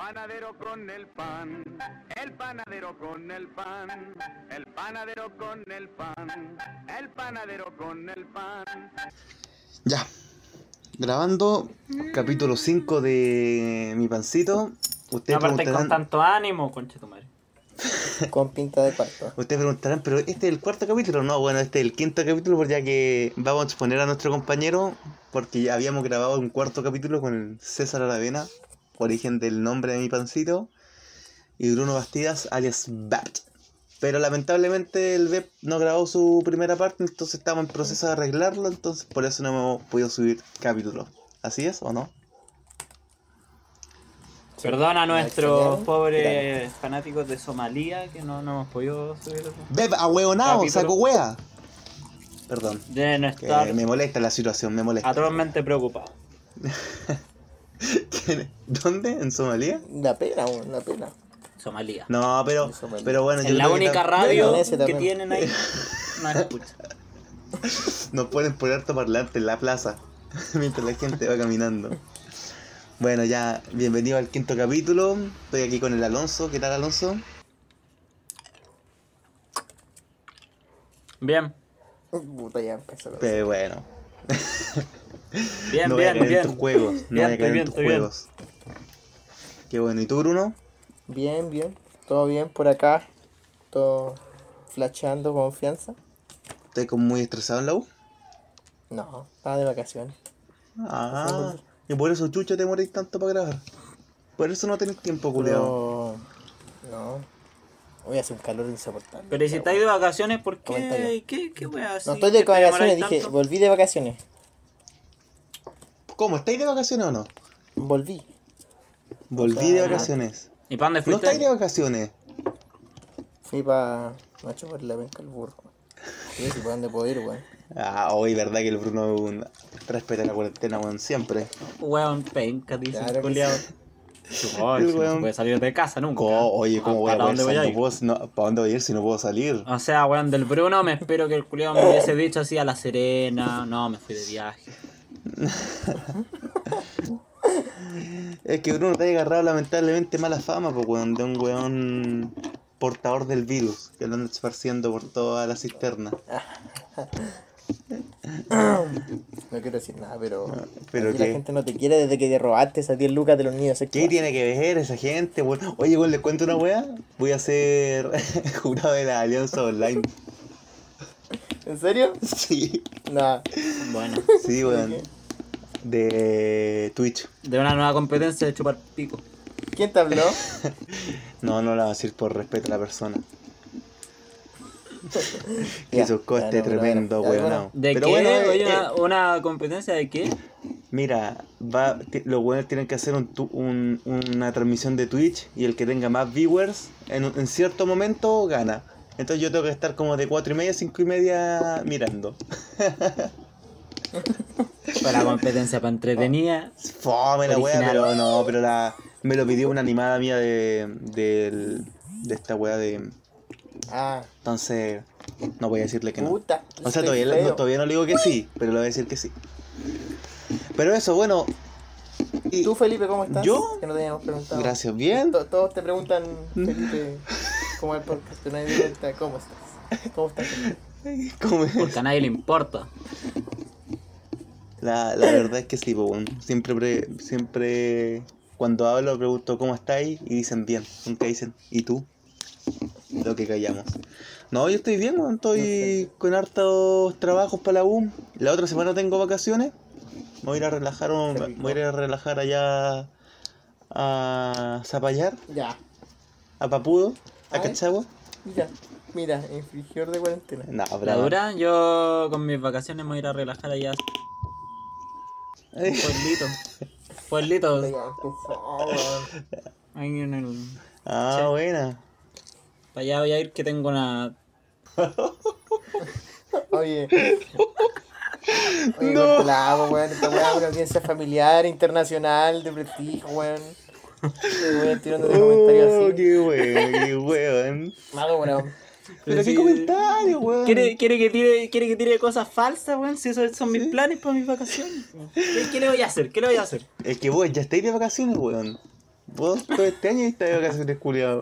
panadero con el pan, el panadero con el pan, el panadero con el pan, el panadero con el pan. Ya. Grabando capítulo 5 de Mi Pancito. Ustedes No partes con preguntarán, tanto ánimo, concha tu madre. Con pinta de cuarto. ustedes preguntarán, pero este es el cuarto capítulo. No, bueno, este es el quinto capítulo, porque ya que vamos a exponer a nuestro compañero, porque ya habíamos grabado un cuarto capítulo con el César Aravena, origen del nombre de Mi Pancito, y Bruno Bastidas, alias Bat. Pero lamentablemente el BEP no grabó su primera parte, entonces estamos en proceso de arreglarlo, entonces por eso no hemos podido subir capítulo. ¿Así es o no? Perdona a ¿Me nuestros pobres fanáticos de Somalia que no, no hemos podido subir. Beb, ahueonado, Capítulo. saco wea. Perdón, Deben que estar me molesta la situación, me molesta. atrozmente preocupados. ¿Quién- ¿Dónde? ¿En Somalia? Una pena, una pena. Somalia. No, pero, Somalia. pero bueno, yo la creo única radio que tienen ahí no escucha. Nos pueden poner altoparlante en la plaza mientras la gente va caminando. Bueno, ya, bienvenido al quinto capítulo. Estoy aquí con el Alonso. ¿Qué tal, Alonso? Bien, Puta, ya empezó. Pero bueno, bien, no voy a bien, caer en tus bien. juegos. No Bien, voy a caer estoy bien, en tus bien. juegos. Qué bueno. ¿Y tú, Bruno? Bien, bien. Todo bien por acá. Todo flasheando confianza. ¿Estás como muy estresado en la U? No, estaba de vacaciones. Ah, y por eso, chucha, te morís tanto para grabar. Por eso no tenés tiempo, culiado. Pero... No. Hoy hace un calor insoportable. Pero ¿y si estáis de vacaciones, ¿por qué? ¿Qué, qué así? No estoy de ¿Que te demoráis vacaciones, dije, tanto? volví de vacaciones. ¿Cómo? ¿Estáis de vacaciones o no? Volví. Volví de vacaciones. ¿Y para dónde ¿No fuiste? estáis de vacaciones? Fui pa... No chupar la penca al burro. Sí, para dónde puedo ir, weón. Ah, hoy, verdad que el Bruno es un- respeta la cuarentena, weón, siempre. Weón, penca, dice Claro si no se puede salir de casa nunca. Co- Oye, ¿cómo voy a ¿Para dónde voy a salir? ir? No puedo- no, ¿Para dónde voy a ir si no puedo salir? O sea, weón, del Bruno me espero que el culiao me hubiese dicho así a La Serena. No, me fui de viaje. Es que Bruno te ha agarrado lamentablemente mala fama, pues, weón, de un weón portador del virus, que lo anda esparciendo por toda la cisterna. No quiero decir nada, pero... ¿pero la gente no te quiere desde que te robaste esas 10 lucas de los niños. ¿Qué tiene que ver esa gente? Oye, weón, les cuento una weá. Voy a ser jurado de la Alianza Online. ¿En serio? Sí, Nada. Bueno, sí, weón. De Twitch. de una nueva competencia de chupar pico. ¿Quién te habló? No, no lo voy a decir por respeto a la persona. Que Ya, su coste ya, no, pero tremendo, bueno, weón. bueno. ¿De Pero qué? bueno, eh, Oye, eh, una, una competencia de qué? Mira, va, los weones tienen que hacer un, tu- un- una transmisión de Twitch y el que tenga más viewers en, un- en cierto momento gana. Entonces yo tengo que estar como de cuatro y media, cinco y media mirando. Para competencia para entretenida. Fome la wea, pero no, pero la me lo pidió una animada mía de, del- de esta wea de... Ah, Entonces no voy a decirle que no. puta. O sea, todavía, no, todavía no le digo que sí, pero le voy a decir que sí. Pero eso, bueno. y- ¿Tú, Felipe, cómo estás? ¿Yo? Que no te habíamos preguntado. Gracias, bien. To- Todos te preguntan, Felipe, cómo es el podcast, nadie ¿cómo estás? ¿Cómo estás? ¿Cómo es? Porque a nadie le importa. La, la verdad es que sí, bueno, siempre, pre- siempre cuando hablo pregunto cómo estáis y dicen bien, nunca dicen ¿y tú? Lo que callamos. No, yo estoy bien, estoy con hartos trabajos para la U. La otra semana tengo vacaciones. Me voy a ir a relajar, un- me voy a ir a relajar allá a Zapallar, Ya, a Papudo, a Ay. Cachagua. mira, mira, infringidor de cuarentena. No, La bravo. dura, yo con mis vacaciones me voy a ir a relajar allá. Pueblito. Pueblito. Oiga, por favor. Ahí en el... Ah, buena. Para allá voy a ir que tengo una... Oye. Oye, no. la weón. Esta weá es una audiencia familiar, internacional, de prestigio, weón. Me voy tirando de comentarios Oh, así. qué weón, qué weón. Mago, weón. Pero sí. qué comentario, weón. ¿Quiere, quiere, que tire, ¿Quiere que tire cosas falsas, weón? Si esos son mis planes para mis vacaciones. ¿Qué, qué le voy a hacer? ¿Qué le voy a hacer? Es que vos ya estáis de vacaciones, weón. Vos todo este año te de vacaciones, culiado.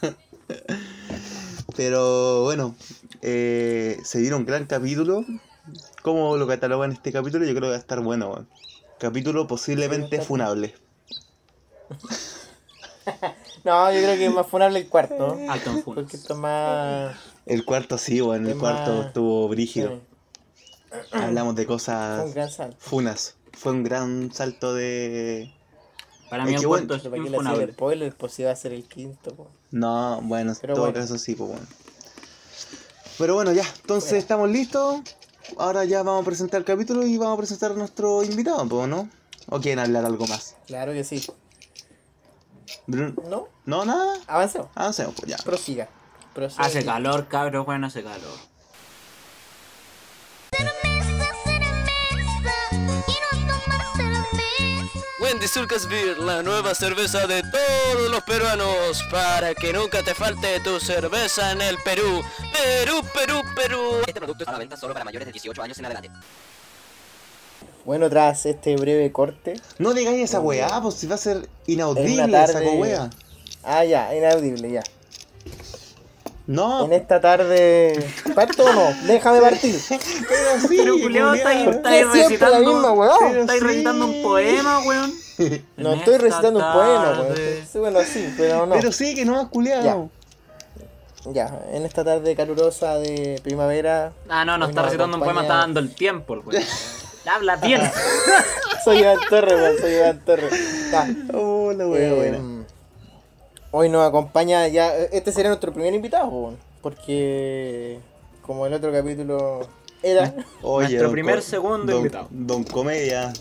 Pero bueno, eh, se dieron un gran capítulo. ¿Cómo lo catalogan este capítulo? Yo creo que va a estar bueno, weón. Capítulo posiblemente funable. No, yo creo que es más funable el cuarto. Alto. Porque esto es más. El cuarto sí, weón. El cuarto más- estuvo brígido. Sí, Hablamos de fue cosas un gran salto. funas. Fue un gran salto de. Para mí Es el que bueno, cuarto es Pero para que le hacía el infunable. spoiler, pues si va a ser el quinto. po. No, bueno, en Pero todo bueno. caso sí, pues bueno. Pero bueno, ya, entonces Bueno. estamos listos. Ahora ya vamos a presentar el capítulo y vamos a presentar a nuestro invitado, pues, ¿no? ¿O quieren hablar algo más? Claro que sí. ¿No? No, nada. Avancemos. Avancemos, pues ya. Prosiga. Prosiga. Hace calor, cabros, bueno, hace calor. Wendy Sulcas Beer, la nueva cerveza de todos los peruanos, para que nunca te falte tu cerveza en el Perú. Perú, Perú, Perú. Este producto está a la venta solo para mayores de 18 años en adelante. Bueno, tras este breve corte. No digáis esa weá, pues si va a ser inaudible una esa tarde- weá. Ah, ya, inaudible, ya. No, En esta tarde. ¿Parto o no? Déjame partir. pero sí, Pero culiao, está ahí, culiao. está ahí ¿Por qué siempre la misma, recitando. weón? Estáis sí. recitando un poema, weón. No En estoy recitando un poema, weón. tarde. Sí, bueno, sí, pero no. Pero sí, que no has culiado. Ya, en esta tarde calurosa de primavera. Ah, no, no está recitando un poema, está dando el tiempo, el weón. Habla bien. Soy Iván Torres, weón, soy Iván Torres. Oh, la weá eh, buena. Hoy nos acompaña ya. Este sería nuestro primer invitado, porque. Como el otro capítulo era. Oye, nuestro primer Co- segundo don- invitado. Don Comedia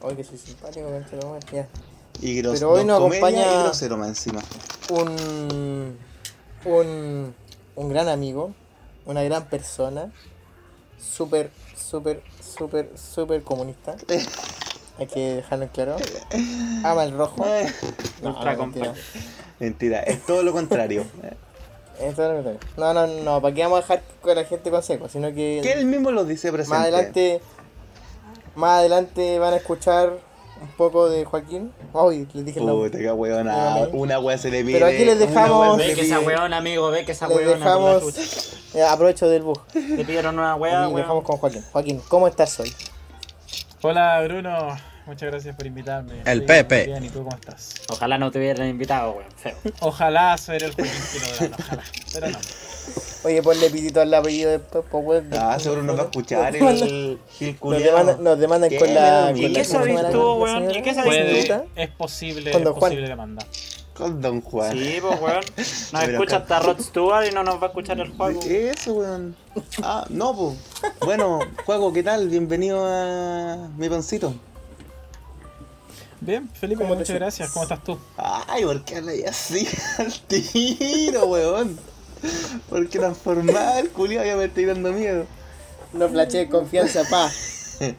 Hoy que soy simpático, bueno, ya. y gros Pero hoy nos acompaña- y grosero más encima. un, un, un gran amigo, una gran persona, súper, súper, súper, súper comunista. Hay que dejarlo en claro. Ama el rojo. No, Ultra no, mentira. Mentira, es todo lo contrario. Es lo que tengo. No, no, no, ¿para qué vamos a dejar con la gente con seco? Sino que que él mismo lo dice presente. más adelante, más adelante van a escuchar un poco de Joaquín. Uy, les dije. Puta, qué weona. Dígame. Una wea se le pide. Pero aquí les dejamos- wea Ve que esa weón, amigo, ve que esa Les dejamos, eh, aprovecho del bus. Te pidieron una Y weá, dejamos con Joaquín. Joaquín, ¿cómo estás hoy? Hola Bruno, muchas gracias por invitarme. El Pepe. muy Bien, ¿y tú cómo estás? Ojalá no te hubieran invitado, weón. Feo. Ojalá ser el Joaquín Quiroga, ojalá, pero no. Oye, ponle pitito al apellido después, pues, weón. Ah, seguro nos va a escuchar demandan- el Gil Nos demandan, nos demandan ¿Qué? con la. ¿Y con la- qué ¿cómo sabes tú, weón? ¿Y qué sabes Señorita. es posible, es posible demanda. Con Don Juan. Sí, pues weón. Nos escucha acá- hasta Rod Stewart y no nos va a escuchar el juego. Eso, weón. Ah, no, pues. Bueno, Juego, ¿qué tal? Bienvenido a mi pancito. Bien, Felipe, ¿Cómo te muchas gracias. ¿Cómo estás tú? Ay, ¿por qué hablas así al tiro, weón? ¿Por qué transformar, culiao? Ya me estoy dando miedo. No flashe confianza, pa.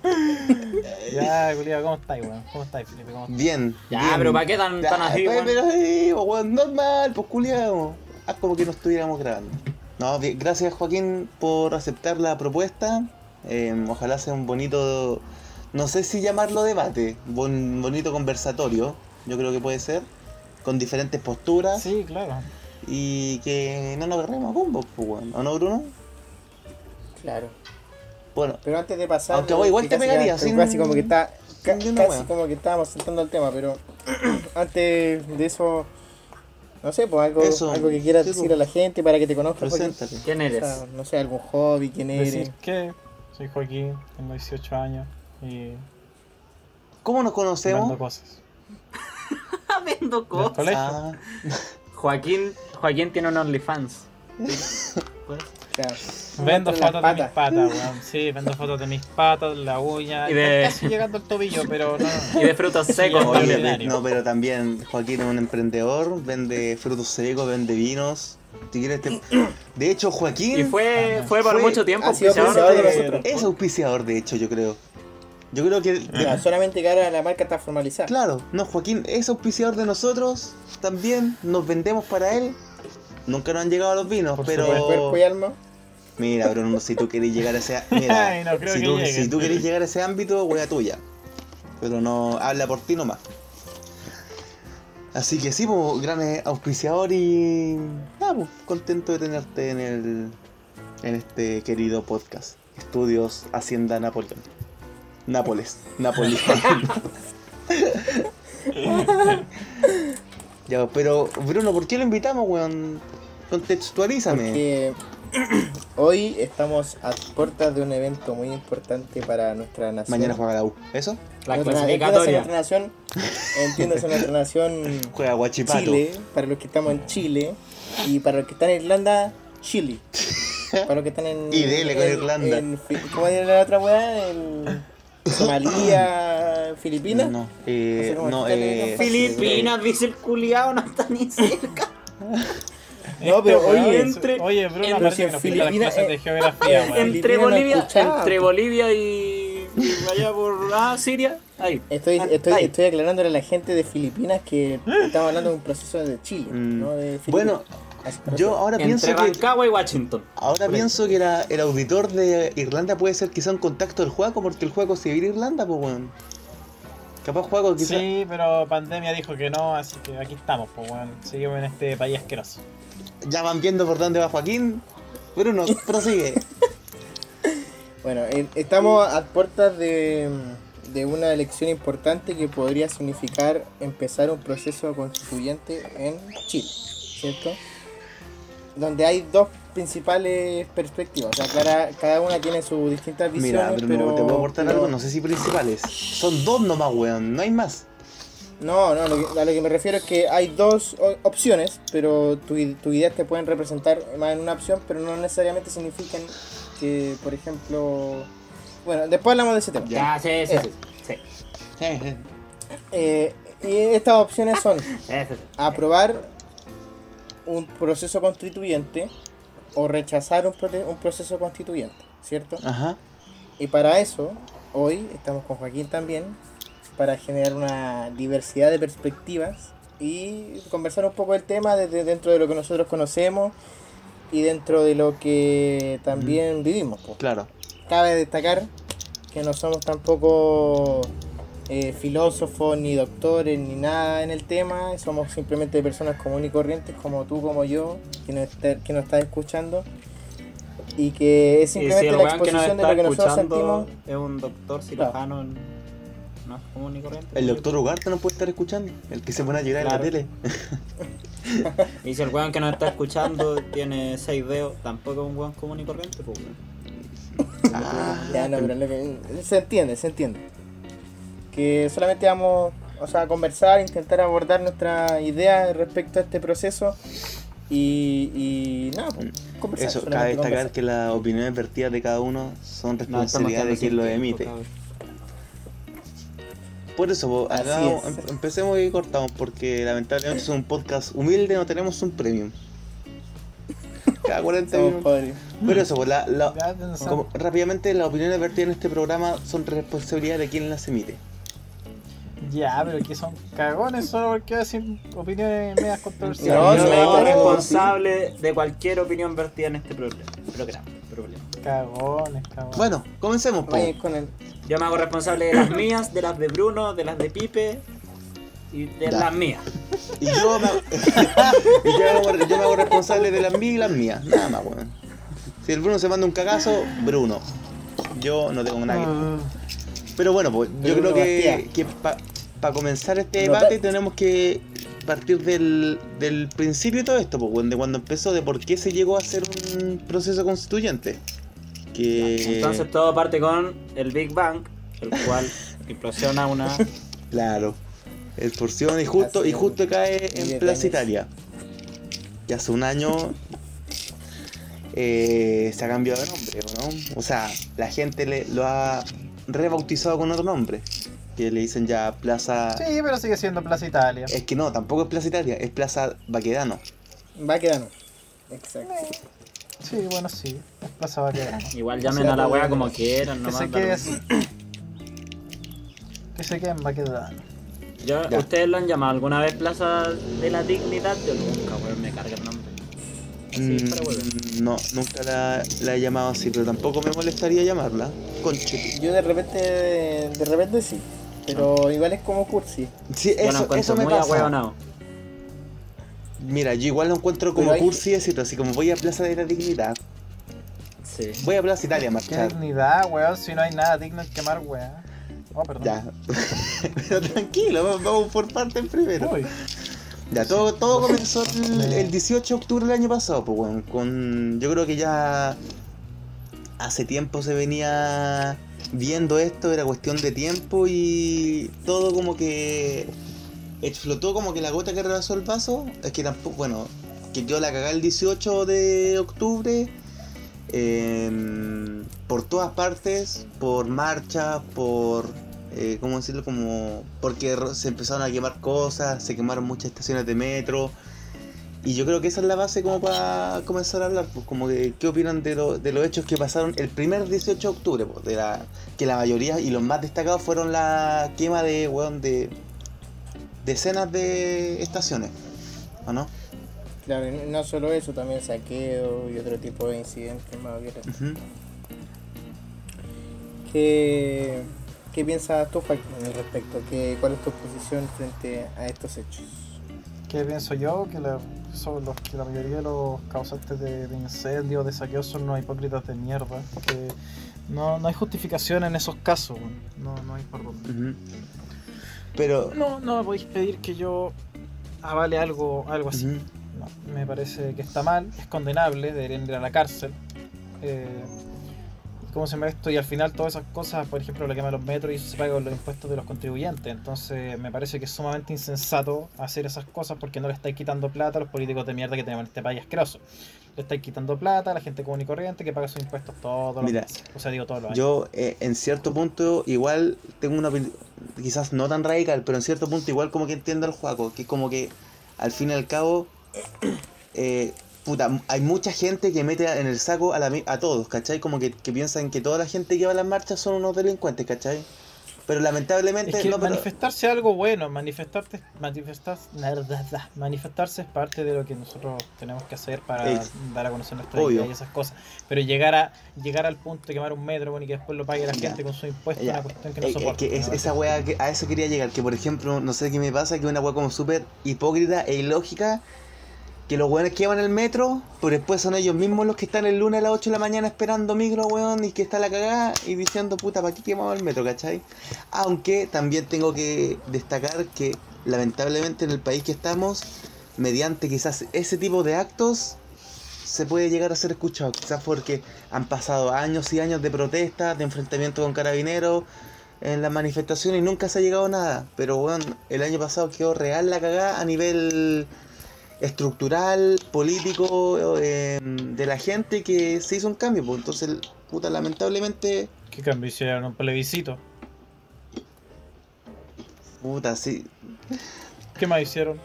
Ya, Julia, ¿cómo estáis, weón? ¿Cómo estáis, Felipe? Bien. Ya, bien. pero ¿para qué tan- tan así, pues, weón? Pero sí, weón, normal, pues culiao. Haz como que no estuviéramos grabando. No, bien, gracias Joaquín por aceptar la propuesta. Eh, ojalá sea un bonito, no sé si llamarlo debate, un bonito conversatorio, yo creo que puede ser, con diferentes posturas Sí, claro. Y que no nos agarremos a combos, pues, weón. ¿o no, Bruno? Claro. Bueno, Pero antes de pasar. Aunque vos igual te pegaría, sin- Casi como que está. ca- casi wea. como que estábamos saltando el tema, pero. antes de eso. No sé, pues algo, Eso, algo que quieras sí, decir pues. a la gente para que te conozca. Preséntate. ¿Quién O eres? sea, no sé, algún hobby, quién eres. Decir que soy Joaquín, tengo 18 años y ¿Cómo nos vendo conocemos? cosas. Vendo Del cosas. colegio. Ah, Joaquín, Joaquín tiene un OnlyFans. Claro. Vendo fotos de mis patas, weón. Sí, vendo fotos de mis patas, la uña. Y de- Casi llegando al tobillo, pero no. Y de frutos secos también. no, pero también Joaquín es un emprendedor, vende frutos secos, vende vinos. Si quieres te- De hecho, Joaquín Y fue, fue por Fue- mucho tiempo auspiciador auspiciador de de- nosotros. es auspiciador, de hecho, yo creo. Yo creo que, Ya, solamente que ahora la marca está formalizada. claro, no, Joaquín es auspiciador de nosotros, también nos vendemos para él. Nunca nos han llegado los vinos, Por pero... Cuerpo y alma. Mira, Bruno, si tú querés llegar a ese... Mira, Ay, no creo si, que tú, si tú querés llegar a ese ámbito, wea tuya. Pero no, habla por ti nomás. Así que sí, pues, gran eh, auspiciador y. Nada, pues, contento de tenerte en el. en este querido podcast. Estudios Hacienda Napoleón. Nápoles. Napoleón. ya, pero, Bruno, ¿por qué lo invitamos, weón? Contextualízame. Porque hoy estamos a puertas de un evento muy importante para nuestra nación. Mañana juega la U. ¿Eso? La Nuestra- entiéndase clasificatoria. nuestra nación, entiéndase nuestra nación Juega Guachipato. Chile, para los que estamos en Chile, y para los que están en Irlanda, Chile. Para los que están en. Y dele con en- Irlanda. en ¿Cómo era la otra weá? En Somalia, Filipinas. No, eh, no, está eh, Filipinas, dice el culiao, no está ni cerca. No, pero Este oye, entre- Oye, parece que nos las Filipinas, clases de eh, geografía, Entre Bolivia, entre. Bolivia y, allá por ah, Siria, ahí. Estoy, Ah, estoy, ahí. estoy aclarándole a la gente de Filipinas que estamos hablando de un proceso de Chile, Mm. no de Filipinas. Bueno, yo ahora Entre pienso que. Rancagua y Washington. Ahora Por pienso que era el auditor de Irlanda puede ser quizá un contacto del juego porque el juego se vive en Irlanda, pues weón. Capaz juego quizá. Sí, pero pandemia dijo que no, así que aquí estamos, pues weón. Seguimos en este país asqueroso. Ya van viendo por dónde va Joaquín. Bruno, prosigue. Bueno, eh, estamos a puertas de, de una elección importante que podría significar empezar un proceso constituyente en Chile, ¿cierto? Donde hay dos principales perspectivas, o sea, cada, cada una tiene sus distintas visiones, Mira, Bruno, pero... ¿te puedo aportar pero- algo? No sé si principales. Son dos nomás, weón. No hay más. No, no, lo que- a lo que me refiero es que hay dos o- opciones, pero tu, i- tu ideas te pueden representar más en una opción, pero no necesariamente significan que, por ejemplo... Bueno, después hablamos de ese tema. Ya, sí, sí, sí. sí. Eh, y estas opciones son sí, sí, sí. aprobar un proceso constituyente o rechazar un, un proceso constituyente, ¿cierto? Ajá. Y para eso, hoy estamos con Joaquín también, para generar una diversidad de perspectivas y conversar un poco del tema desde dentro de lo que nosotros conocemos y dentro de lo que también vivimos. po. Claro. Cabe destacar que no somos tampoco eh, filósofos, ni doctores, ni nada en el tema, somos simplemente personas comunes y corrientes como tú, como yo, que nos está, que nos está escuchando. Y que es si simplemente la exposición de lo que nosotros escuchando sentimos. es un doctor cirujano, no es común y corriente. El doctor Ugarte no puede estar escuchando. El que se pone a llorar Claro. en la tele. Y si el weón que nos está escuchando tiene seis dedos, tampoco es un weón común y corriente, pues weón. Ah, Ya, no, pero lo que- se entiende, se entiende. Que solamente vamos o sea, a conversar, intentar abordar nuestra idea respecto a este proceso. Y, y nada, pues, conversar. Eso, cabe destacar conversar. que las opiniones vertidas de cada uno son No, responsabilidad de quien lo emite. Por eso, po, Así acá es. em- empecemos y cortamos, porque lamentablemente es un podcast humilde, no tenemos un premium. Cada 40 Somos minutos. Por eso, po, la- la- como- rápidamente las opiniones vertidas en este programa son responsabilidad de quien las emite. Ya, pero que son cagones solo porque hacen opiniones medias controversiales. No, no, yo me no, hago no, responsable de cualquier opinión vertida en este programa. programa, problema. Cagones, cagones. Bueno, comencemos. con el, Yo me hago responsable de las mías, de las de Bruno, de las de Pipe y de Ya. las mías. Y yo me, y yo me hago, yo me hago responsable de las mías y las mías. Nada más, weón. Si el Bruno se manda un cagazo, Bruno. Yo no tengo nada que Mm, Pero bueno, pues yo Bruno creo que, que para comenzar este debate tenemos que partir del, del principio de todo esto, pues, de cuando empezó, de por qué se llegó a hacer un proceso constituyente. Que. Entonces todo parte con el Big Bang, el cual implosiona una... Claro. Expulsión y justo, y justo cae en. Plaza Italia. Y hace un año eh, se ha cambiado de nombre, ¿o ¿no? O sea, la gente le, lo ha rebautizado con otro nombre. Que le dicen ya Plaza. Sí, pero sigue siendo Plaza Italia. Es que no, tampoco es Plaza Italia, es Plaza Baquedano. va quedando. Exacto. Sí, bueno, sí. Es Plaza Baquedano. Igual llamen a la wea como quieran, Que no se quede así. Que se quede en Baquedano. Yo, Ya. ¿Ustedes lo han llamado alguna vez Plaza de la Dignidad? Yo nunca, weón, me carga el nombre. Huevo. Mm, no, nunca la, la he llamado así, pero tampoco me molestaría llamarla. Conche. Yo de repente, de repente sí. Pero igual es como cursi. Sí, eso, encuentro eso me muy pasa. Mira, yo igual lo encuentro como hay- cursi decirlo, así como voy a Plaza de la Dignidad. Sí. Voy a Plaza Italia a Qué marchar. dignidad, weón, si no hay nada digno en quemar, weón. Oh, perdón. Ya. Pero tranquilo, vamos- vamos por partes primero. Uy, Ya, todo, todo comenzó el, el 18 de octubre del año pasado, pues bueno, con yo creo que ya hace tiempo se venía viendo esto, era cuestión de tiempo y todo como que explotó como que la gota que rebasó el vaso, es que tampoco, bueno, que quedó la cagada el 18 de octubre, em, por todas partes, por marchas, por, eh, ¿cómo decirlo? Como, porque se empezaron a quemar cosas, se quemaron muchas estaciones de metro. Y yo creo que esa es la base como para comenzar a hablar, pues como que qué opinan de, lo- de los hechos que pasaron el primer 18 de octubre, pues, de la, que la mayoría y los más destacados fueron la quema de, weón, de decenas de estaciones, ¿o no? Claro, y no solo eso, también saqueo y otro tipo de incidentes más violentos. Ujú. ¿Qué, qué piensas tú, Joaquín, al respecto? ¿Qué, ¿Cuál es tu posición frente a estos hechos? ¿Qué pienso yo? Que la, son los, que la mayoría de los causantes de, de incendios, de saqueos son unos hipócritas de mierda. Que no, no hay justificación en esos casos, no, no hay por dónde. Pero... No, no me podéis pedir que yo avale algo, algo así. No, me parece que está mal, es condenable, deberían ir a la cárcel. Eh, ¿Cómo se llama esto? Y al final todas esas cosas, por ejemplo, la quema de los metros y eso se paga con los impuestos de los contribuyentes. Entonces me parece que es sumamente insensato hacer esas cosas porque no le estáis quitando plata a los políticos de mierda que tenemos en este país asqueroso. Le estáis quitando plata a la gente común y corriente que paga sus impuestos todos los meses. O sea, digo todos los años. Yo, eh, en cierto punto, igual tengo una opinión, quizás no tan radical, pero en cierto punto, igual como que entiendo al juego, que como que al fin y al cabo, eh, puta, hay mucha gente que mete en el saco a, la, a todos, ¿cachai? Como que, que piensan que toda la gente que va a las marchas son unos delincuentes, ¿cachai? Pero lamentablemente, Es que no, pero- manifestarse es algo bueno, manifestarte, manifestar, manifestarse es parte de lo que nosotros tenemos que hacer para dar a conocer nuestra obvio. idea y esas cosas. Pero llegar a llegar al punto de quemar un metro bueno, y que después lo pague la Ya. gente con su impuesto Ya. es una cuestión que no es- ¿no? esa wea que a eso quería llegar, que por ejemplo, no sé qué me pasa, que una wea como súper hipócrita e ilógica, que los weones que van en el metro, pero después son ellos mismos los que están el lunes a las 8 de la mañana esperando micro, weón, y que está la cagada y diciendo, puta, ¿para qué quemamos el metro, cachai? Aunque también tengo que destacar que lamentablemente en el país que estamos, mediante quizás ese tipo de actos, se puede llegar a ser escuchado, quizás porque han pasado años y años de protestas, de enfrentamiento con carabineros en las manifestaciones y nunca se ha llegado a nada. Pero bueno, el año pasado quedó real la cagada a nivel estructural, político, eh, de la gente que se hizo un cambio. Pues entonces, puta, lamentablemente, ¿Qué cambio hicieron? Un plebiscito. puta, sí. ¿Qué más hicieron?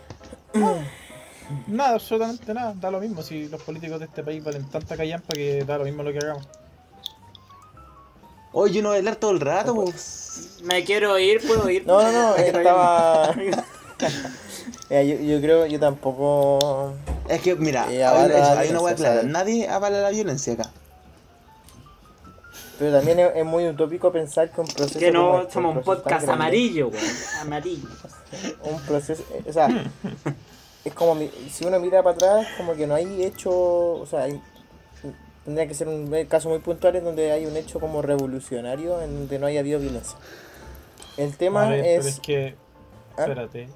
Nada, absolutamente nada. Da lo mismo si los políticos de este país valen tanta callampa que da lo mismo lo que hagamos. Oye, uno va a hablar todo el rato, pues. Me quiero ir, puedo ir. No, no, no, estaba... Yo, yo creo, yo tampoco... Es que, mira, Eh, hay, una- hay una hueá violencia, clara. ¿sabes? Nadie avala la violencia acá. Pero también es, es muy utópico pensar que un proceso... Que no este, somos un podcast amarillo, weón. Amarillo. Un proceso... eh, O sea, es como... Si uno mira para atrás, como que no hay hecho... O sea, hay- tendría que ser un caso muy puntual en donde hay un hecho como revolucionario en donde no haya habido violencia. El tema pero es que. ¿Ah? Espérate.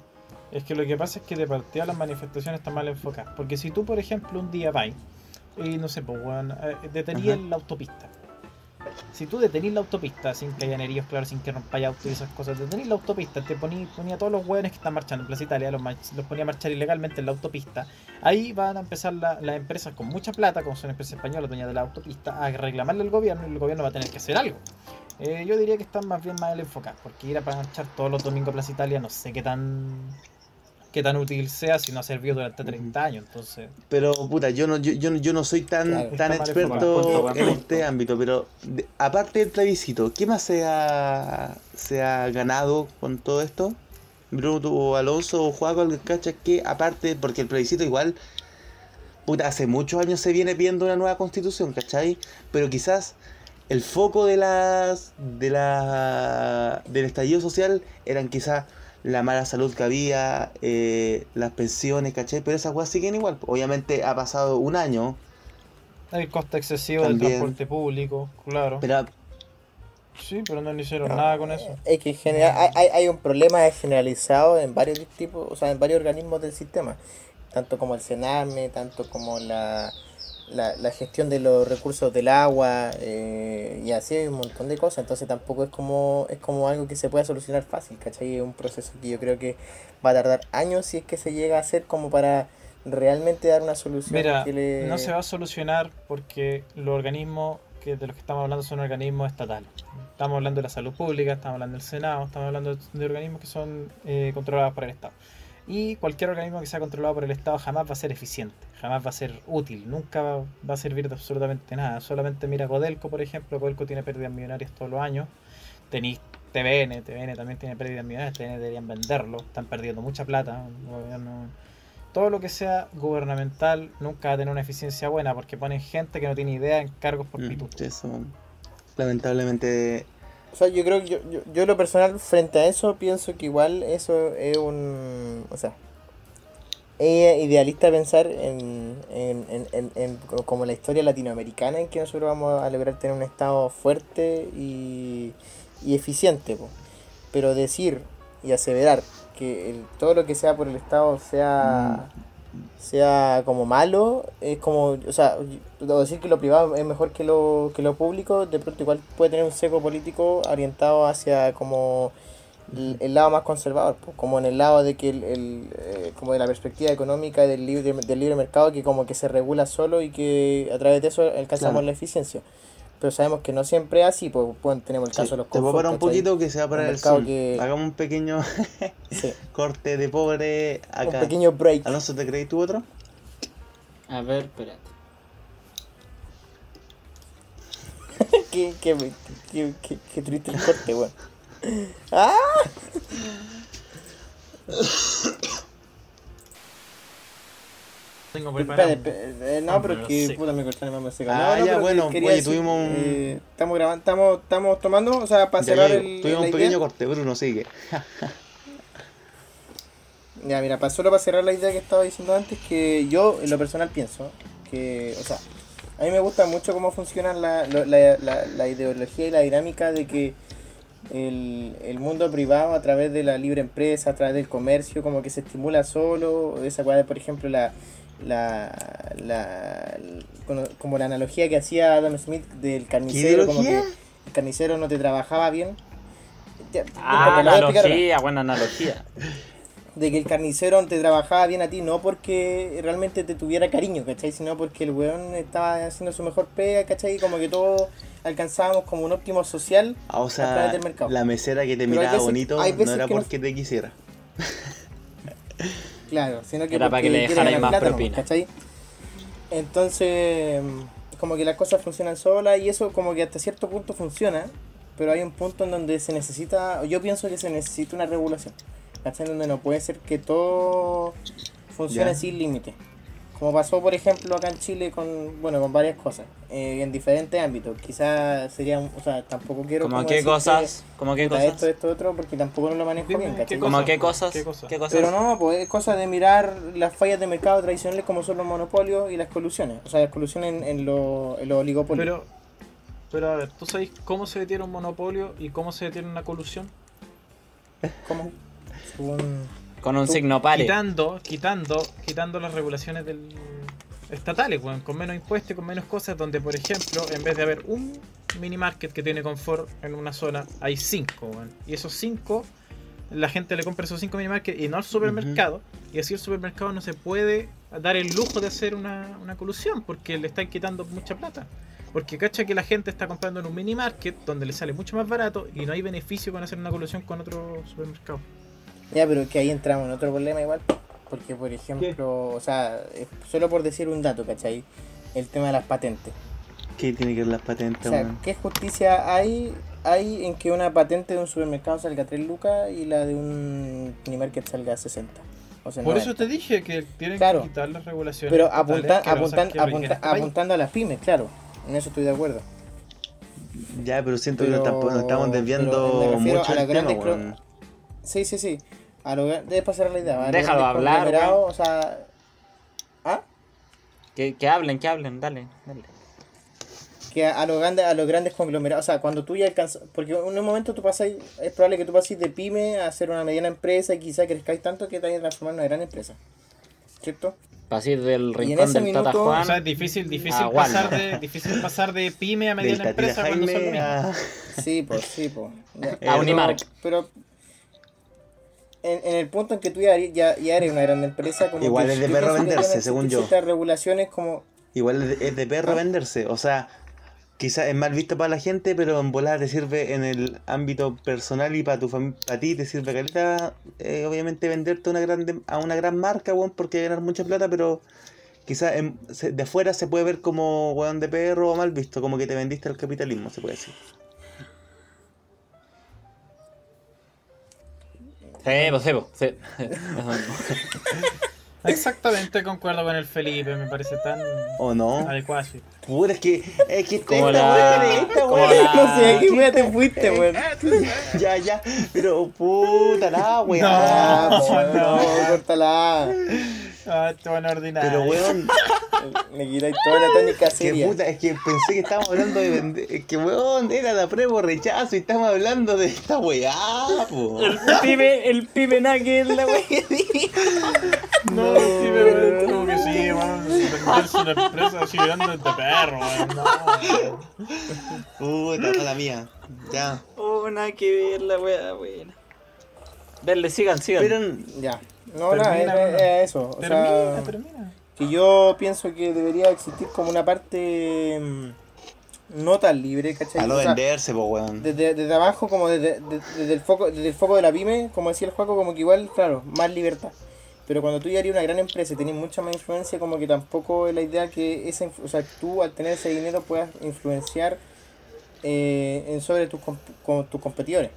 Es que lo que pasa es que de partida las manifestaciones están mal enfocadas. Porque si tú, por ejemplo, un día vas y no sé, pues, weón, eh, detenías la autopista. Si tú detenís la autopista sin que haya nerillos, claro, sin que rompáis autos y esas cosas, detenís la autopista, te poní, ponía a todos los hueones que están marchando en Plaza Italia, los, los ponía a marchar ilegalmente en la autopista. Ahí van a empezar la- las empresas con mucha plata, como son empresas españolas, dueñas de la autopista, a reclamarle al gobierno y el gobierno va a tener que hacer algo. Eh, yo diría que están más bien mal enfocadas, porque ir a marchar todos los domingos a Plaza Italia no sé qué tan qué tan útil sea si no ha servido durante 30 años, entonces... Pero, puta, yo no, yo, yo, no- yo no soy tan, Claro. tan experto en este ámbito, pero de- aparte del plebiscito, ¿qué más se ha, se ha ganado con todo esto? Bruto o Alonso o Juaco, el cacha que aparte, porque el plebiscito igual, puta, hace muchos años se viene pidiendo una nueva constitución, ¿cachai? Pero quizás el foco de las de la del estallido social eran quizás la mala salud que había, eh, las pensiones, ¿cachai? Pero esas weas siguen igual. Obviamente ha pasado un año, El costo excesivo También. del transporte público, claro. pero Sí, pero no le hicieron nada con eso. Es que en general hay- hay un problema generalizado en varios tipos, o sea, en varios organismos del sistema, tanto como el Sename, tanto como la, la, la gestión de los recursos del agua, eh, y así hay un montón de cosas, entonces tampoco es como, es como algo que se pueda solucionar fácil, ¿cachai? Es un proceso que yo creo que va a tardar años si es que se llega a hacer como para realmente dar una solución Mira, que le... no se va a solucionar porque los organismos que de los que estamos hablando son organismos estatales. Estamos hablando de la salud pública, estamos hablando del Senado, estamos hablando de organismos que son eh, controlados por el Estado. Y cualquier organismo que sea controlado por el Estado jamás va a ser eficiente, jamás va a ser útil, nunca va, va a servir de absolutamente nada. Solamente mira Codelco, por ejemplo, Codelco tiene pérdidas millonarias todos los años. Tenéis TVN, TVN también tiene pérdidas millonarias, TVN deberían venderlo, están perdiendo mucha plata. gobierno- todo lo que sea gubernamental nunca va a tener una eficiencia buena porque ponen gente que no tiene idea en cargos por mm, pitu. eso lamentablemente O sea, yo creo que yo, yo, yo en lo personal, frente a eso, pienso que igual eso es un... O sea, es idealista pensar en, en, en, en, en co- como la historia latinoamericana en que nosotros vamos a lograr tener un Estado fuerte y, y eficiente. po. Pero decir y aseverar que el- todo lo que sea por el Estado sea sea como malo, es como, o sea, o decir que lo privado es mejor que lo, que lo público, de pronto igual puede tener un seco político orientado hacia como el, el lado más conservador, po, como en el lado de que el, el, eh, como de la perspectiva económica del libre, del libre mercado que como que se regula solo y que a través de eso alcanzamos Claro. la eficiencia. Pero sabemos que no siempre es así, pues bueno, tenemos el sí, caso de los te puedo parar un poquito que se va para Un el mercado sur. que- Hagamos un pequeño Sí, corte de pobre un acá. pequeño break. Alonso, ¿te crees tú otro? A ver, espérate. qué, qué, qué, qué, qué triste el corte, bueno. ¡Ah! Tengo eh, no, pero es que puta me cortaron el mamá seca. Ah, no, no, ya, bueno, quería oye, tuvimos un- eh, estamos grabando, estamos, estamos tomando, o sea, para cerrar el. Tuvimos un idea. pequeño corte, Bruno, sigue. Ya, mira, para, solo para cerrar la idea que estaba diciendo antes, que yo en lo personal pienso que, o sea, a mí me gusta mucho cómo funciona la, la, la ideología y la dinámica de que el, el mundo privado a través de la libre empresa, a través del comercio, como que se estimula solo, esa cual, por ejemplo, la, la, la, como- la analogía que hacía Adam Smith del carnicero, como que el carnicero no te trabajaba bien. Ah, analogía, buena analogía. De que el carnicero te trabajaba bien a ti, no porque realmente te tuviera cariño, ¿cachai? Sino porque el weón estaba haciendo su mejor pega, ¿cachai? Y como que todos alcanzábamos como un óptimo social. Ah, o A sea, través del mercado. la mesera que te Pero miraba veces- bonito no era que no- porque te quisiera. Claro, sino que Era para que porque le ganar más propina. ¿cachai? Entonces, como que las cosas funcionan solas y eso como que hasta cierto punto funciona, pero hay un punto en donde se necesita, yo pienso que se necesita una regulación, ¿cachai? Donde no puede ser que todo funcione sin límite. Como pasó, por ejemplo, acá en Chile con, bueno, con varias cosas, eh, en diferentes ámbitos. Quizás sería, o sea, tampoco quiero ¿Cómo como qué cosas? ¿Cómo que, qué puta, esto, cosas? esto, otro, porque tampoco no lo manejo Dime, bien, ¿qué ¿cachai? ¿Cómo qué cosas? ¿Qué cosa? ¿Qué cosas? Pero no, pues es cosa de mirar las fallas de mercado tradicionales como son los monopolios y las colusiones. O sea, las colusiones en, en, lo- en los oligopolios. Pero, pero a ver, ¿tú sabes cómo se detiene un monopolio y cómo se detiene una colusión? ¿Cómo? Con un signo pare. Quitando, quitando, quitando las regulaciones del estatales, con menos impuestos y con menos cosas, donde por ejemplo, en vez de haber un mini market que tiene confort en una zona, hay cinco. Y esos cinco, la gente le compra esos cinco mini markets y no al supermercado. Y así el supermercado no se puede dar el lujo de hacer una, una colusión, porque le están quitando mucha plata. Porque cacha que la gente está comprando en un mini market donde le sale mucho más barato y no hay beneficio con hacer una colusión con otro supermercado. Ya, pero que ahí entramos en otro problema igual. Porque, por ejemplo, o sea, eh, solo por decir un dato, ¿cachai? El tema de las patentes. ¿Qué tiene que ver las patentes, O sea? ¿qué justicia hay, hay en que una patente de un supermercado salga a 3 lucas y la de un minimarket salga a 60? O sea, Por 90. eso te dije que tienen Claro. que quitar las regulaciones. Pero apunta, apuntan, que apunta- este apuntando a las pymes, claro. En eso estoy de acuerdo. Ya, pero siento que Pero- nos, estamos desviando mucho a las tema. Sí, sí, sí. A lo, gra- debes pasar la idea. a lo Déjalo hablar, weón. O sea. ¿Ah? Que, que hablen, que hablen, dale, dale. que a, a los grandes a los grandes conglomerados, o sea, cuando tú ya alcanzas, porque en un momento tú pasas, es probable que tú pases de pyme a ser una mediana empresa y quizá crezcáis tanto que te vayas a transformar en una gran empresa. ¿Cierto? Pasir del rincón del Tata minuto- Juan. O sea, es difícil, difícil, Ah, pasar, Walmart. de, difícil pasar de pyme a mediana empresa cuando son a... Sí, pues, sí, pues. A pero- Unimark. Pero en, en el punto en que tú ya, ya, ya eres una gran empresa, como Igual es de perro venderse, según yo. Regulaciones como Igual es de, es de perro venderse, o sea, quizás es mal visto para la gente, pero en volar te sirve en el ámbito personal y para tu para ti te sirve caleta, eh, obviamente venderte a una grande, a una gran marca, weón, porque ganar mucha plata, pero quizás de afuera se puede ver como weón de perro o mal visto, como que te vendiste al capitalismo, se puede decir. Sí, pues, sí. Exactamente, concuerdo con el Felipe, me parece tan ¿O no? adecuado. Puta, es que, es que esta, la- weón, esta la- no sé, ¿qué wea te fuiste, weón? Ya, ya, pero puta la weá. No, no. no, córtala. Ah, te van a. Pero weón, Me quitáis toda la tónica Que seria. puta, es que pensé que estábamos hablando de vender. Es que weón, era la prueba rechazo y estamos hablando de esta weá, po. El pibe, el pibe nugget, la wea. No, sí, pero como que sí, weón. Venderse una empresa así grande de perro, weón. No. Puta, mala mía. Ya. Oh, nada que ver la wea, buena. Dale, sigan, sigan. Pero Ya. No, nada, era eso. O Termina, sea, termina. que yo pienso que debería existir como una parte mm, no tan libre, ¿cachai? a no O sea, venderse, po weón. desde, desde abajo, como desde, desde- desde el foco, desde el foco de la pyme, como decía el juego, como que igual, claro, más libertad. Pero cuando tú ya eres una gran empresa y tenés mucha más influencia, como que tampoco es la idea que esa, o sea, tú al tener ese dinero puedas influenciar eh, en sobre tus, comp- con tus competidores.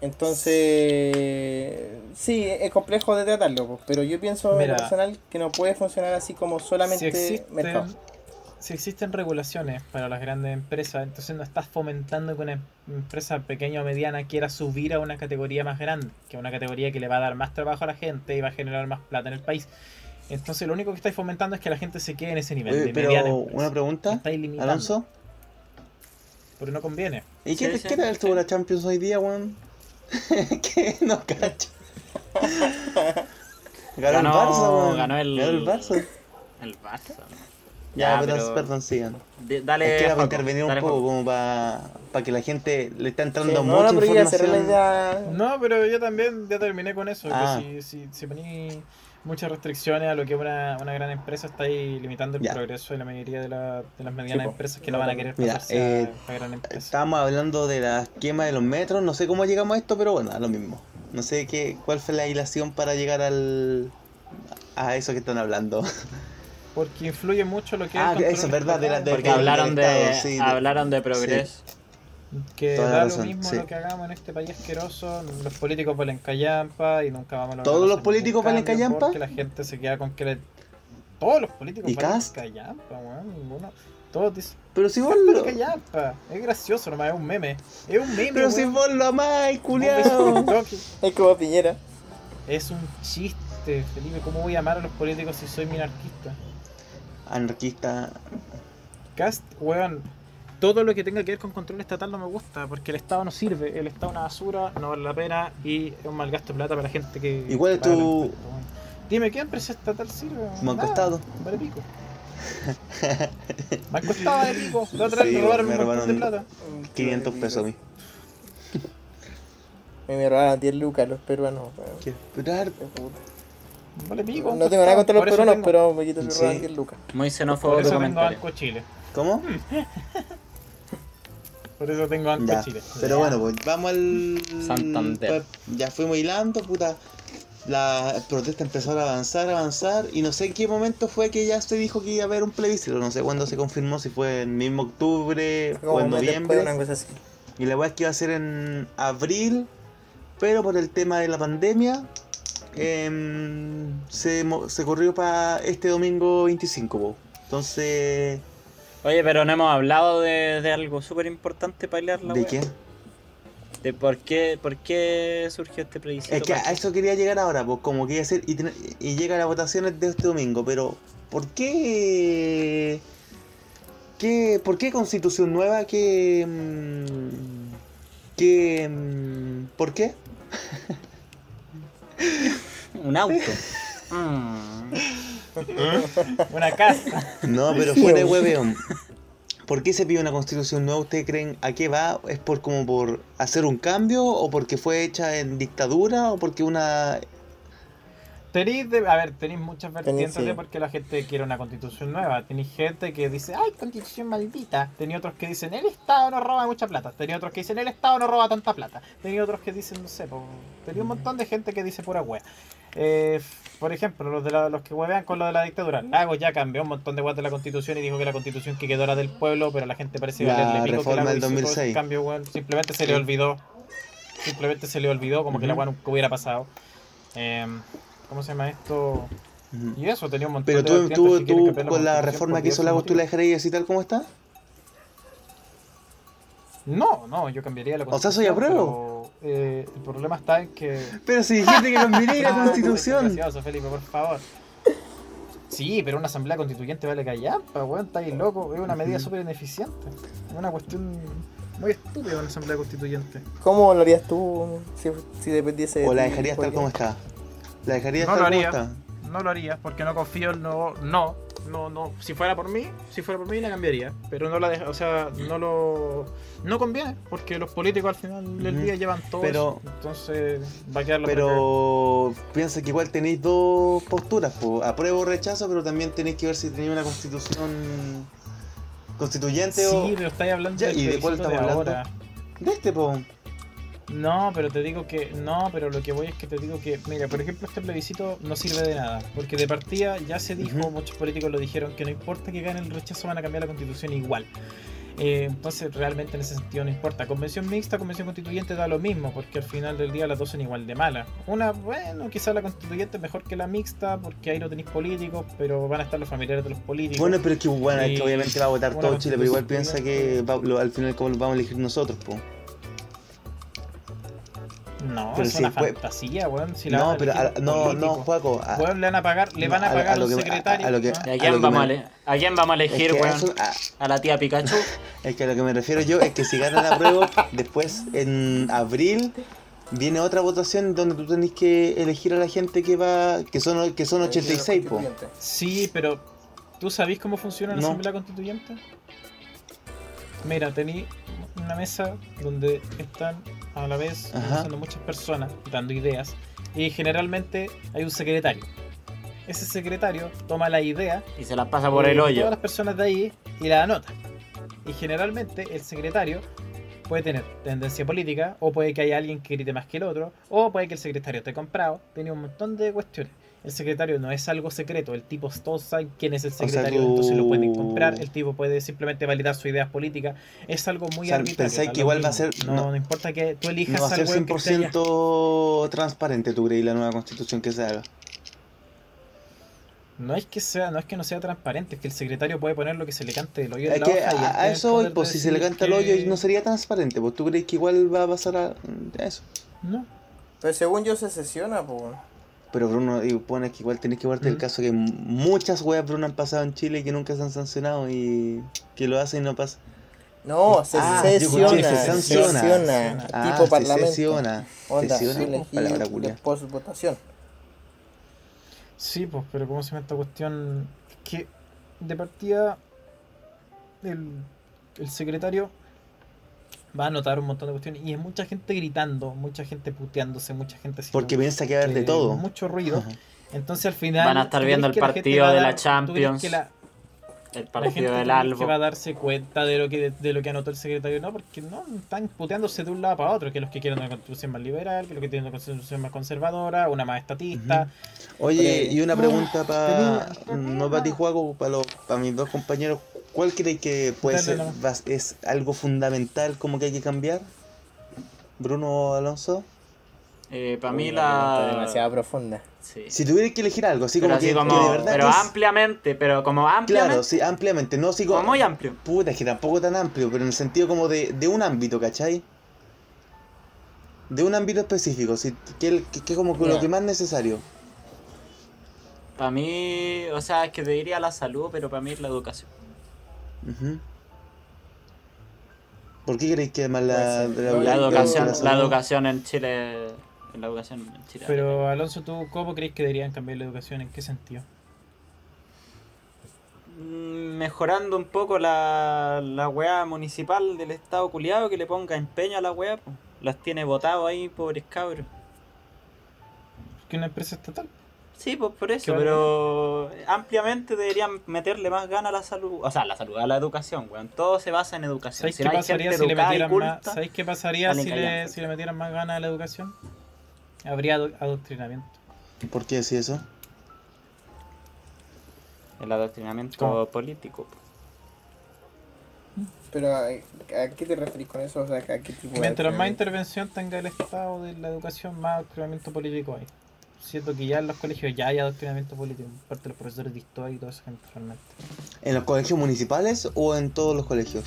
Entonces, sí, es complejo de tratarlo, pero yo pienso en Mira. lo personal que no puede funcionar así como solamente si existen, mercado. si existen regulaciones para las grandes empresas, entonces no estás fomentando que una em- empresa pequeña o mediana quiera subir a una categoría más grande, que una categoría que le va a dar más trabajo a la gente y va a generar más plata en el país. Entonces lo único que estáis fomentando es que la gente se quede en ese nivel Oye, de mediana pero una pregunta, Alonso. Pero no conviene. ¿Y qué, Sí, te sí, qué tal sí. estuvo la Champions hoy día, weón? ¿Qué? No cacho. Ganó, el Ganó- Barça, weón. ganó el- Ganó el Barça. El Barça. Ya, Ya, pero, pero- perdón, sigan. De- dale, es que era para Joaco, intervenir un poco, Joaco. como para que la gente le está Sí, entrando no, mucha no, pero ya información. No, pero yo también ya terminé con eso. Ah. Que si, si, si poní muchas restricciones a lo que es una, una gran empresa, estáis limitando el Ya. progreso de la mayoría de, la- de las medianas empresas que no van a querer Mira, pasarse eh, a, a gran empresa. Estábamos hablando de la quema de los metros, no sé cómo llegamos a esto, pero bueno, a lo mismo. No sé qué, cuál fue la hilación para llegar al a eso que están hablando. Porque influye mucho lo que Ah, es el eso es verdad, de la- estatal, Porque hablaron del de, Estado, sí, de- hablaron de progreso. Que Toda da razón, lo mismo sí. lo que hagamos en este país asqueroso. Los políticos valen callampa y nunca vamos a lograr ¿Todos los políticos valen callampa? Porque la gente se queda con que le... Todos los políticos ¿Y valen callampa, weón. Ninguno... Todos dicen... Pero si vos lo, callampa. Es gracioso nomás, es un meme. Es un meme, pero si vos lo amáis, Un culiao. Es como Piñera. Es un chiste, Felipe. ¿Cómo voy a amar a los políticos si soy minarquista? Anarquista. Cast, weón. Todo lo que tenga que ver con control estatal no me gusta, porque el Estado no sirve, el Estado es una basura, no vale la pena y es un mal gasto de plata para la gente que. ¿Y cuál es tu-. Dime, ¿qué empresa estatal sirve? Banco Estado. Vale pico. Banco Estado de pico. La otra vez Sí, me robaron me un montón de robaron- plata. 500 pesos a mí. Me, robaron 10 lucas los peruanos. ¿Qué? Puta. Vale pico. No tengo nada contra los peruanos, tengo- pero me quito Sí. roban 10 lucas. Muy xenófobo Por eso. Banco Chile. ¿Cómo? Por eso tengo Banco Ya. Chile. Pero bueno, pues vamos al. Santander. pues, ya fuimos hilando, puta. La protesta empezó a avanzar, avanzar. Y no sé en qué momento fue que ya se dijo que iba a haber un plebiscito. No sé cuándo se confirmó, si fue en mismo octubre o en noviembre. una cosa así. Y la weá es que iba a ser en abril, pero por el tema de la pandemia, em, se, se corrió para este domingo 25. po. Entonces, Oye, pero no hemos hablado de, de algo súper importante para pelear la ¿de qué? de por qué, por qué surgió este plebiscito. Es que ¿Para a qué? eso quería llegar ahora, pues como quería hacer y, y llega las votaciones de este domingo, pero ¿por qué qué por qué constitución nueva que mm, que mm, ¿por qué? Un auto. Mm. Una casa. No, pero fuera de hueveón. ¿Por qué se pide una constitución nueva? ¿Ustedes creen a qué va? ¿Es por como por hacer un cambio o porque fue hecha en dictadura o porque una Tenéis, de- a ver, tenéis muchas vertientes sí. de por qué la gente quiere una constitución nueva. Tenéis gente que dice, ay, constitución maldita. Tenéis otros que dicen, el Estado no roba mucha plata. Tenéis otros que dicen, el Estado no roba tanta plata. Tenéis otros que dicen, no sé, po, tenéis un montón de gente que dice pura wea. Eh, por ejemplo, los de la- los que huevean con lo de la dictadura. Lagos ya cambió un montón de weas de la constitución y dijo que la constitución que quedó era del pueblo, pero la gente parece La valerle pico que ese 2006. cambio. Simplemente se le olvidó. Simplemente se le olvidó, como que la wea nunca hubiera pasado. Em, ¿Cómo se llama esto? Y eso, tenía un montón Pero de tú, tú, que tú con la constitución reforma que hizo diversos Lagos, ¿tú la dejarías así tal como está? No, no, yo cambiaría la O sea, constitución. soy apruebo. eh, el problema está en que... Pero si dijiste que cambiaría la constitución. gracioso, Felipe, por favor. Sí, pero una asamblea constituyente vale callar, pa, weón, está ahí loco. Es una medida súper ineficiente. Es una cuestión muy estúpida una asamblea constituyente. ¿Cómo lo harías tú si, si dependiese de ¿O la dejarías tal como está? ¿La dejarías No tal lo como haría. está? No lo haría porque no confío en no, no, no, no. Si fuera por mí, si fuera por mí la cambiaría. Pero no la deja, o sea, no lo, no conviene porque los políticos al final del día llevan todo. Pero- entonces va a quedar Pero piensa que igual tenéis dos posturas, po. apruebo o rechazo, pero también tenéis que ver si tenéis una constitución constituyente Sí, o pero estáis hablando Ya, ¿y de cuál plebiscito de estamos hablando? de este, po. No, pero te digo que no, pero lo que voy es que te digo que, mira, por ejemplo, este plebiscito no sirve de nada, porque de partida ya se dijo, muchos políticos lo dijeron, que no importa que gane el rechazo, van a cambiar la constitución igual. Eh, entonces, realmente en ese sentido no importa. Convención mixta, convención constituyente da lo mismo, porque al final del día las dos son igual de malas. Una, bueno, quizás la constituyente es mejor que la mixta, porque ahí no tenéis políticos, pero van a estar los familiares de los políticos. Bueno, pero es que, bueno, es que obviamente va a votar todo Chile, pero igual piensa que va- lo- al final como lo vamos a elegir nosotros, po. No, pero es si una fantasía, weón. Si la van No, pero a- no, no. Juaco. a- Weón, le van a pagar, le No, van a a- pagar a a lo un que- secretario. a lo que- ¿ah? ¿Y a a quién, lo que vamos me- a, ele- ¿A quién vamos a es elegir, que, weón? eso- a- ¿A la tía Pikachu? es que a lo que me refiero yo es que si gana la prueba, después en abril viene otra votación donde tú tenés que elegir a la gente que va, que son, que son 86, po. Sí, pero ¿tú sabés cómo funciona la No. Asamblea Constituyente? Mira, tení una mesa donde están a la vez muchas personas, dando ideas, y generalmente hay un secretario. Ese secretario toma la idea Y se las pasa por el hoyo. todas las personas de ahí y la anota. Y generalmente el secretario puede tener tendencia política, o puede que haya alguien que grite más que el otro, o puede que el secretario esté comprado. Tiene un montón de cuestiones. El secretario no es algo secreto, el tipo todos saben quién es el sea, secretario, tú- entonces lo pueden comprar, el tipo puede simplemente validar sus ideas políticas. Es algo muy O sea, arbitrario. pensáis que igual va a ser- No, no- no importa que tú elijas No va a ser weón que esté allá. 100% transparente, ¿tú crees, la nueva constitución que se haga? No es que sea, no es que no sea transparente, es que el secretario puede poner lo que se le cante del hoyo de la que hoja a, el eso voy, pues si se le canta el hoyo que- no sería transparente, pues tú crees que igual va a pasar a, a eso. No. Pero según yo se sesiona, pues. Pero Bruno, y pones que igual tenés que verte el Mm. caso que muchas weas Bruno han pasado en Chile y que nunca se han sancionado y que lo hacen y no pasa. No, se Ah, sesiona, escuché, se se sanciona. sesiona, Ah, tipo se parlamento. sesiona. Onda, Sesiona, elegir palabra culia. después votación. Sí, pues, pero ¿cómo se llama esta cuestión? Que de partida el, el secretario va a anotar un montón de cuestiones y es mucha gente gritando, mucha gente puteándose, mucha gente Porque piensa que va a haber de todo. mucho ruido. Ajá. Entonces al final Van a estar ¿tú viendo el la partido de la dar- Champions. la- El partido gente del Albo. que va a darse cuenta de lo que de lo que anotó el secretario no porque no están puteándose de un lado para otro que los que quieren una constitución más liberal que los que quieren una constitución más conservadora una más estatista Oye, y una pregunta para. No para ti, Juaco, para, los, para mis dos compañeros. ¿Cuál crees que puede Dale, ser? va- ¿Es algo fundamental como que hay que cambiar? Bruno Alonso. Eh, para mí la... demasiado profunda. Sí. Si tuvieras que elegir algo, así Pero como así que, como... que de verdad. pero es- ampliamente, pero como ampliamente. Claro, sí, ampliamente. No así como. como muy amplio. Puta, es que tampoco tan amplio, pero en el sentido como de, de un ámbito, ¿cachai? De un ámbito específico, si, que, que, que como que lo que más necesario. Para mí, o sea, es que te diría la salud, pero para mí es la educación. ¿Por qué creéis que además la, de La Yo- educación, la educación en Chile, la educación en Chile. Pero Alonso, ¿tú cómo crees que deberían cambiar la educación? ¿En qué sentido? Mm, mejorando un poco la, la weá municipal del estado culiado que le ponga empeño a la weá, las tiene votado ahí, pobres cabros. Que una empresa estatal. Sí, pues por eso, pero ampliamente deberían meterle más ganas a la salud, o sea, a la salud, a la educación, weón. Todo se basa en educación. ¿Sabéis Si qué pasaría si le metieran culta, más, ¿sabéis qué pasaría salen si le, callampas. si le metieran más ganas a la educación? Habría ado- adoctrinamiento. ¿Por qué decís eso? el adoctrinamiento ¿Cómo? político. po. Pero ¿a, a qué te referís con eso? O sea, ¿a qué tipo de Mientras más adoctrinamiento? intervención tenga el Estado de la educación, más adoctrinamiento político hay. Siento que ya en los colegios ya hay adoctrinamiento político, por parte de los profesores de historia y toda esa gente realmente. ¿En los colegios municipales o en todos los colegios?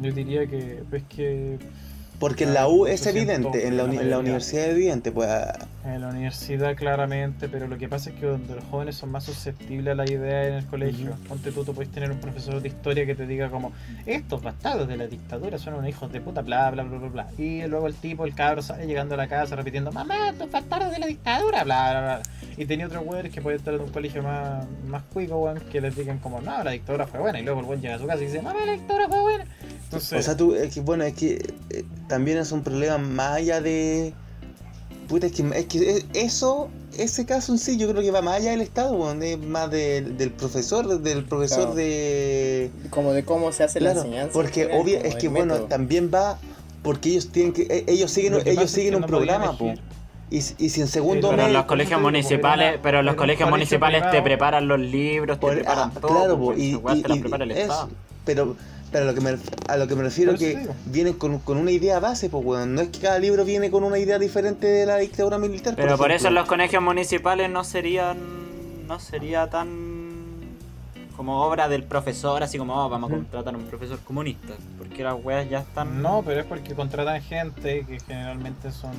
Yo diría que, pues que Porque en la U es evidente, en la, en la universidad es evidente, pues en la universidad claramente, pero lo que pasa es que donde los jóvenes son más susceptibles a la idea en el colegio. Ponte tú, tú puedes tener un profesor de historia que te diga como, estos bastardos de la dictadura son unos hijos de puta, bla, bla, bla, bla, bla. Y luego el tipo, el cabro, sale llegando a la casa repitiendo, mamá, estos bastardos de la dictadura, bla, bla, bla. Y tenía otros güeyes que pueden estar en un colegio más, más cuico, weón, que les digan como, no, la dictadura fue buena. Y luego el güey llega a su casa y dice, mamá, la dictadura fue buena. Entonces, O sea, tú, es que, bueno, es que eh, también es un problema más allá de. Puta, es que, es que eso, ese caso en sí, yo creo que va más allá del Estado, weón, es más del- del profesor, del profesor Claro. de. Como de cómo se hace la enseñanza. porque general, obvio, es que bueno, método. también va porque ellos tienen que. e- Ellos siguen, ellos siguen un no programa, po. Y, si- y si en segundo Sí, Pero en mes. los colegios municipales, pero los colegios colegio municipales te preparan los libros, te Por- preparan ah, todo. claro, pues, po, y, prepara el Estado. pero, pero a lo que me, a lo que me refiero Por eso que digo. vienen con, con una idea base, pues weón. No es que cada libro viene con una idea diferente de la dictadura militar. Pero por eso ejemplo. los colegios municipales no serían no sería tan como obra del profesor, así como oh, vamos a contratar a un profesor comunista, porque las weas ya están No, pero es porque contratan gente que generalmente son,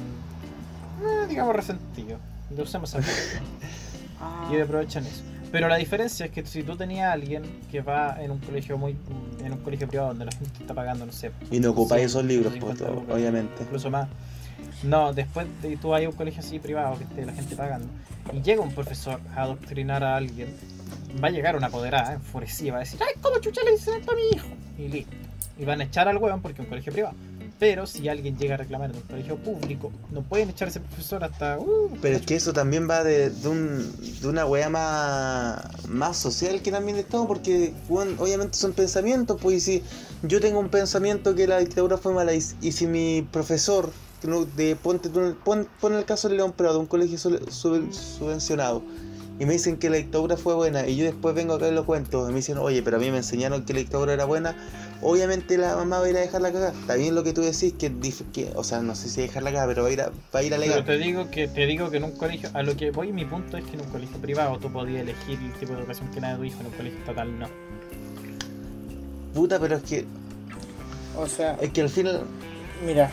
eh, digamos, resentidos. De usemos. Ah, y aprovechan eso. Pero la diferencia es que si tú tenías a alguien que va en un colegio muy en un colegio privado donde la gente está pagando, no sé, Y no ocupáis esos 100, libros, 150 pues, obviamente. incluso más. No, después de tú hay un colegio así privado que esté la gente pagando y llega un profesor a adoctrinar a alguien, va a llegar una apoderada enfurecida, va a decir, ay, ¿cómo chucha le dicen esto a mi hijo? Y listo. Y van a echar al hueón porque es un colegio privado. Pero si alguien llega a reclamar en un colegio público, no pueden echar ese profesor hasta... uh, Pero es que eso también va de, de, un, de una weá más, más social que también de Estado, porque obviamente son pensamientos, pues y si yo tengo un pensamiento que la dictadura fue mala y, y si mi profesor, de, ponte, pon, pon el caso de León Prado, un colegio sub- sub- subvencionado, y me dicen que la dictadura fue buena, y yo después vengo acá y lo cuento, y me dicen, oye, pero a mí me enseñaron que la dictadura era buena, obviamente la mamá va a ir a dejarla cagar. Está bien lo que tú decís, que, que o sea, no sé si dejarla cagar, pero va a ir a, va a, ir a Pero alegar. te digo que te digo que en un colegio, a lo que voy, mi punto es que en un colegio privado tú podías elegir el tipo de educación que nada de tu hijo, en un colegio estatal no. Puta, pero es que, O sea, es que al final, mira,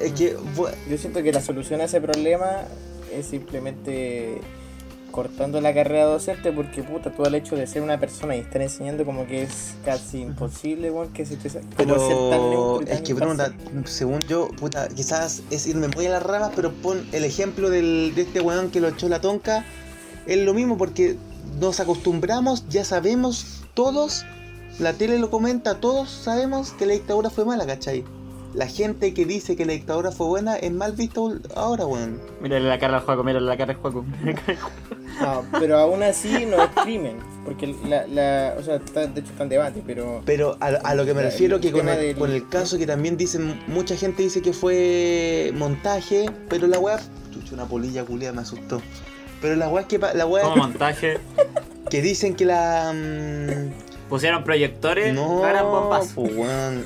es que, bu- yo siento que la solución a ese problema es simplemente cortando la carrera docente porque puta, tú al hecho de ser una persona y estar enseñando como que es casi imposible, weón, que se te ser tan pero neutro es que pregunta, según yo, puta, quizás es irme muy a las ramas, pero pon el ejemplo del, de este weón que lo echó la tonca, es lo mismo porque nos acostumbramos, ya sabemos todos, la tele lo comenta, todos sabemos que la dictadura fue mala, ¿cachai? La gente que dice que la dictadura fue buena es mal visto ahora, weón. Mírale la cara al juego, mírale la cara al juego. No, pero aún así no es crimen, porque la, la o sea, está, de hecho está en debate, pero Pero a, a lo que me El refiero que con el, del- con el caso que también dicen, mucha gente dice que fue montaje, pero la weá, chucha, una polilla culia me asustó. Pero la weá es que pa- la weá Como montaje. que dicen que la mm, Pusieron proyectores, no, eran bombas. pues.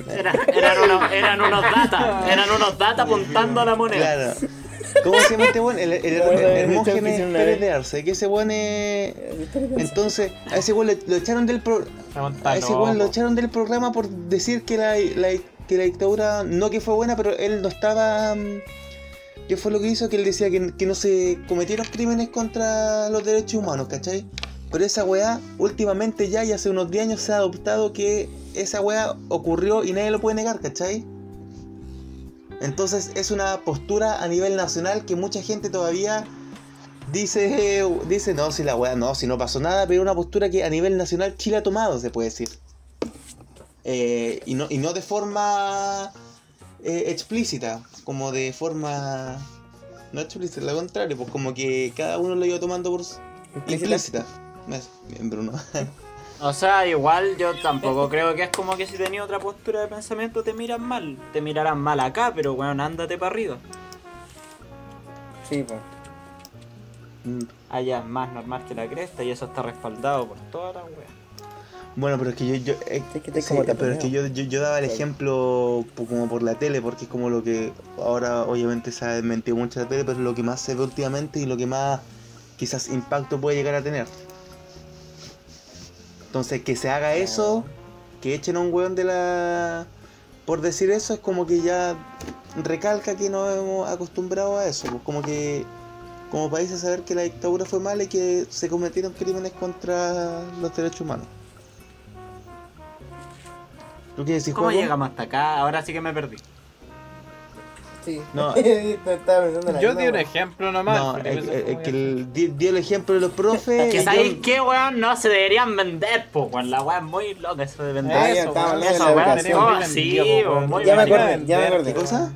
Era- eran, unos, eran unos data, eran unos data apuntando a la moneda. Claro. ¿Cómo se llama este weón? El, el, el, de Hermógenes Pérez de Arce, que ese weón es... Entonces, a ese weón lo echaron del pro- A ese weón lo echaron del programa por decir que la, la- que la dictadura, no que fue buena, pero él no estaba... mm, ¿Qué fue lo que hizo? Que él decía que, que no se cometieron crímenes contra los derechos humanos, ¿cachai? Pero esa weá, últimamente ya, y hace unos 10 años se ha adoptado que esa weá ocurrió y nadie lo puede negar, ¿cachai? Entonces es una postura a nivel nacional que mucha gente todavía dice, dice no, si la weá no, si no pasó nada, pero una postura que a nivel nacional Chile ha tomado, se puede decir. Eh, y, no, y no de forma eh, explícita, como de forma... No explícita, lo contrario, pues como que cada uno lo iba tomando por... Implícita. Bien, Bruno. O sea, igual yo tampoco creo que es como que si tenías otra postura de pensamiento te miran mal. Te mirarán mal acá, pero bueno, ándate para arriba. Sí, pues. Mm, Allá es más normal que la cresta y eso está respaldado por toda la wea. Bueno, pero es que yo... yo eh, Es que te sí, como te pero es que yo, yo, yo daba el Claro. ejemplo como por la tele, porque es como lo que ahora obviamente se ha desmentido mucho la tele, pero es lo que más se ve últimamente y lo que más quizás impacto puede llegar a tener. Entonces, que se haga eso, que echen a un weón de la... Por decir eso, es como que ya recalca que nos hemos acostumbrado a eso. Pues como que como país a saber que la dictadura fue mala y que se cometieron crímenes contra los derechos humanos. ¿Tú qué decís, ¿Cómo llegamos hasta acá? Ahora sí que me perdí. Sí. No. Yo di un weón. ejemplo nomás. No, que el, di, di el ejemplo de los profes. Que sabéis yo- qué, weón, no se deberían vender, pues, weón. La weá es muy loca eso de vender. Ah, ya Eso, weón, Esa sí, po, weón, muy Ya me acordé, ya me acordé. ¿Qué cosa?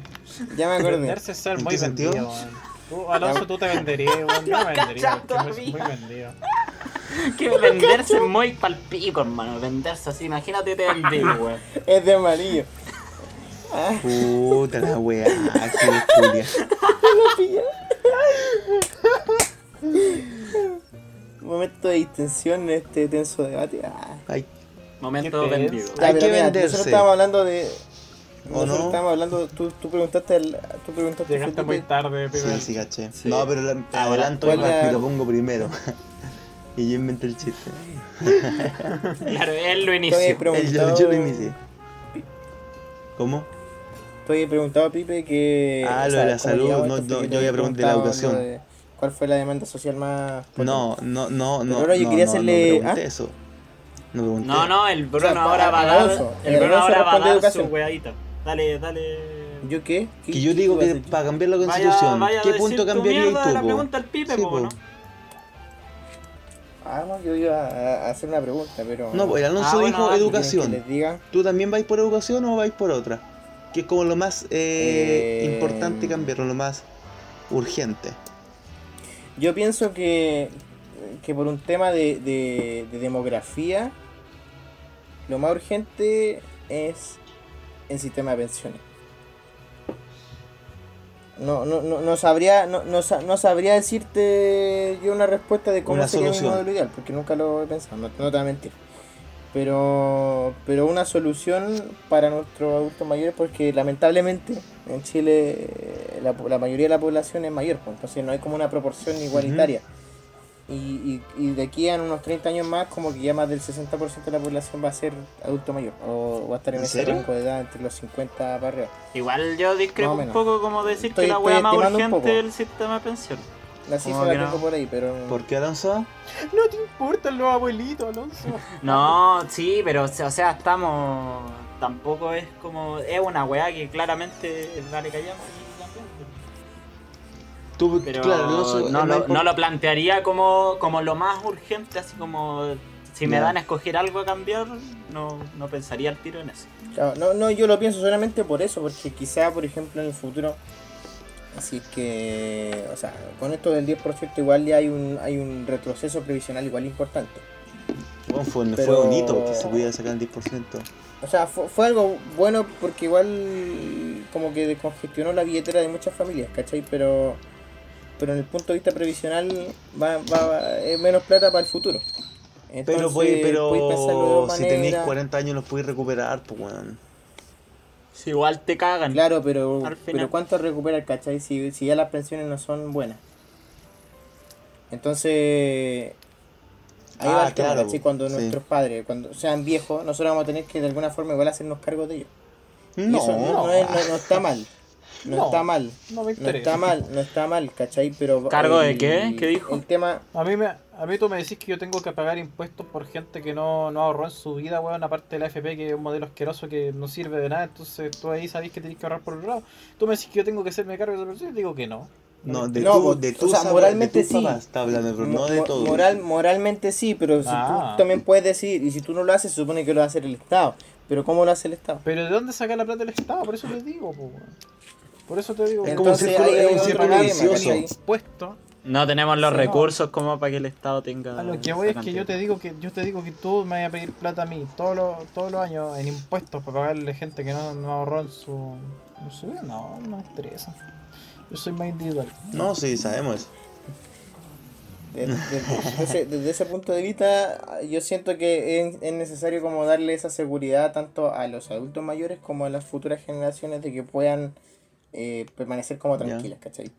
Ya me acordé. Venderse es ser ¿En muy vendido, weón. Tú, Alonso, tú te venderías, weón. Yo me vendería, muy vendido. Que venderse es muy palpico, hermano. Venderse así, imagínate te vendí, weón. Es de amarillo. Puta la weá, qué culia. Momento de distensión en este tenso debate. Ah. Ay, Momento vendido. Ya, Hay pero que mira, venderse. Nosotros estábamos hablando de. ¿O Nosotros no? estábamos hablando. Tú, tú preguntaste. El, tú preguntaste. Llegaste muy tarde, sí, sí, caché. Sí. No, pero la- y lo pongo primero. y yo inventé el chiste. Claro, él lo inició. Preguntado. yo, yo lo inicié. ¿Cómo? Tú habías preguntado a Pipe que. Ah, o lo sea, de la ¿cómo salud, no, no, yo había preguntado de la educación. de ¿Cuál fue la demanda social más.? potente? No, no, no, no. ahora yo no, quería no, hacerle- No ¿ah? eso. No. No, no, el Bruno O sea, ahora va a dar. El el Bruno ahora va a dar educación. su weadita. Dale, dale. ¿Yo qué? ¿Qué- Que yo qué digo que hacer? para cambiar la Vaya, constitución, vaya a ¿qué punto de tú? la pregunta al Pipe, Sí, po. ¿no? Ah, no, yo iba a hacer una pregunta, pero. No, pues el Alonso Ah, bueno, dijo dale, educación. Que les diga. ¿Tú también vais por educación o vais por otra? Que es como lo más eh, Eh, importante cambiarlo, lo más urgente. Yo pienso que, que por un tema de, de, de demografía, lo más urgente es el sistema de pensiones. No, no, no, no sabría no, no, no sabría decirte yo una respuesta de cómo Una sería solución. mi modelo ideal, porque nunca lo he pensado, no, no te voy a mentir. Pero, pero una solución para nuestros adultos mayores, porque lamentablemente en Chile eh, la, la mayoría de la población es mayor, pues, entonces no hay como una proporción igualitaria. y, y, y de aquí a unos 30 años más, como que ya más del 60% de la población va a ser adulto mayor, o va a estar en, ¿En ese rango de edad entre los 50 para arriba. Igual yo discrepo un poco como decir Estoy- que la wea más urgente es el sistema de pensión. La cifra la no. tengo por ahí, pero... ¿Por qué, Alonso? No te importan los abuelitos, Alonso. No, sí, pero o sea, estamos. Tampoco es como. Es una weá que claramente vale callamos. Tú, Pero claro, Alonso, no, lo, no lo plantearía como, como lo más urgente, así como. Si me dan a escoger algo a cambiar, no, no pensaría el tiro en eso. Claro, no, no, yo lo pienso solamente por eso, porque quizá, por ejemplo, en el futuro, así que, o sea, con esto del 10% igual ya hay un, hay un retroceso previsional igual importante. Bueno, fue, fue pero- bonito que se pudiera sacar el 10%. O sea, fue, fue algo bueno porque igual como que descongestionó la billetera de muchas familias, ¿cachai? Pero, pero en el punto de vista previsional va, es menos plata para el futuro. Pero, Entonces, pues, podéis pensarlo de pero si tenéis maneras. 40 años los podéis recuperar, pues. Si igual te cagan. Claro, pero, pero ¿cuánto recupera cachai? Si, si ya las pensiones no son buenas. Entonces, ahí Ah, va el tema, claro, ¿cachai? Cuando sí. nuestros padres, cuando sean viejos, nosotros vamos a tener que de alguna forma igual hacernos cargo de ellos. Y No, eso no, es- no- no está mal. No, No, está mal. No me No interesa. está mal, no está mal, ¿cachai? Pero. ¿Cargo de el- qué? ¿Qué dijo? El tema. A mí, me, a mí tú me decís que yo tengo que pagar impuestos por gente que no, no ahorró en su vida, weón, aparte de la FP, que es un modelo asqueroso que no sirve de nada, entonces tú ahí sabés que tenés que ahorrar por otro lado. Tú me decís que yo tengo que hacerme cargo de esa persona y digo que no. No, de No, tu, de o tu sea, sab- moralmente de tu sí. papá está hablando, pero no de todo. Moral, moralmente sí, pero si Ah. tú también puedes decir, y si tú no lo haces, se supone que lo va a hacer el Estado. Pero ¿cómo lo hace el Estado? Pero ¿de dónde saca la plata el Estado? Por eso te digo, po, weón. Por eso te digo. Es como un círculo, es un círculo vicioso. No tenemos los Sí, no. recursos como para que el Estado tenga. A lo que voy es que yo te digo que yo te digo que tú me vas a pedir plata a mí todos los, todos los años en impuestos para pagarle gente que no, no ahorró en su, en su vida. No, no me interesa. Yo soy más individual. No, sí, sabemos eso. Desde, desde ese, desde ese punto de vista, yo siento que es, es necesario como darle esa seguridad tanto a los adultos mayores como a las futuras generaciones de que puedan eh, permanecer como tranquilas, ¿cachai?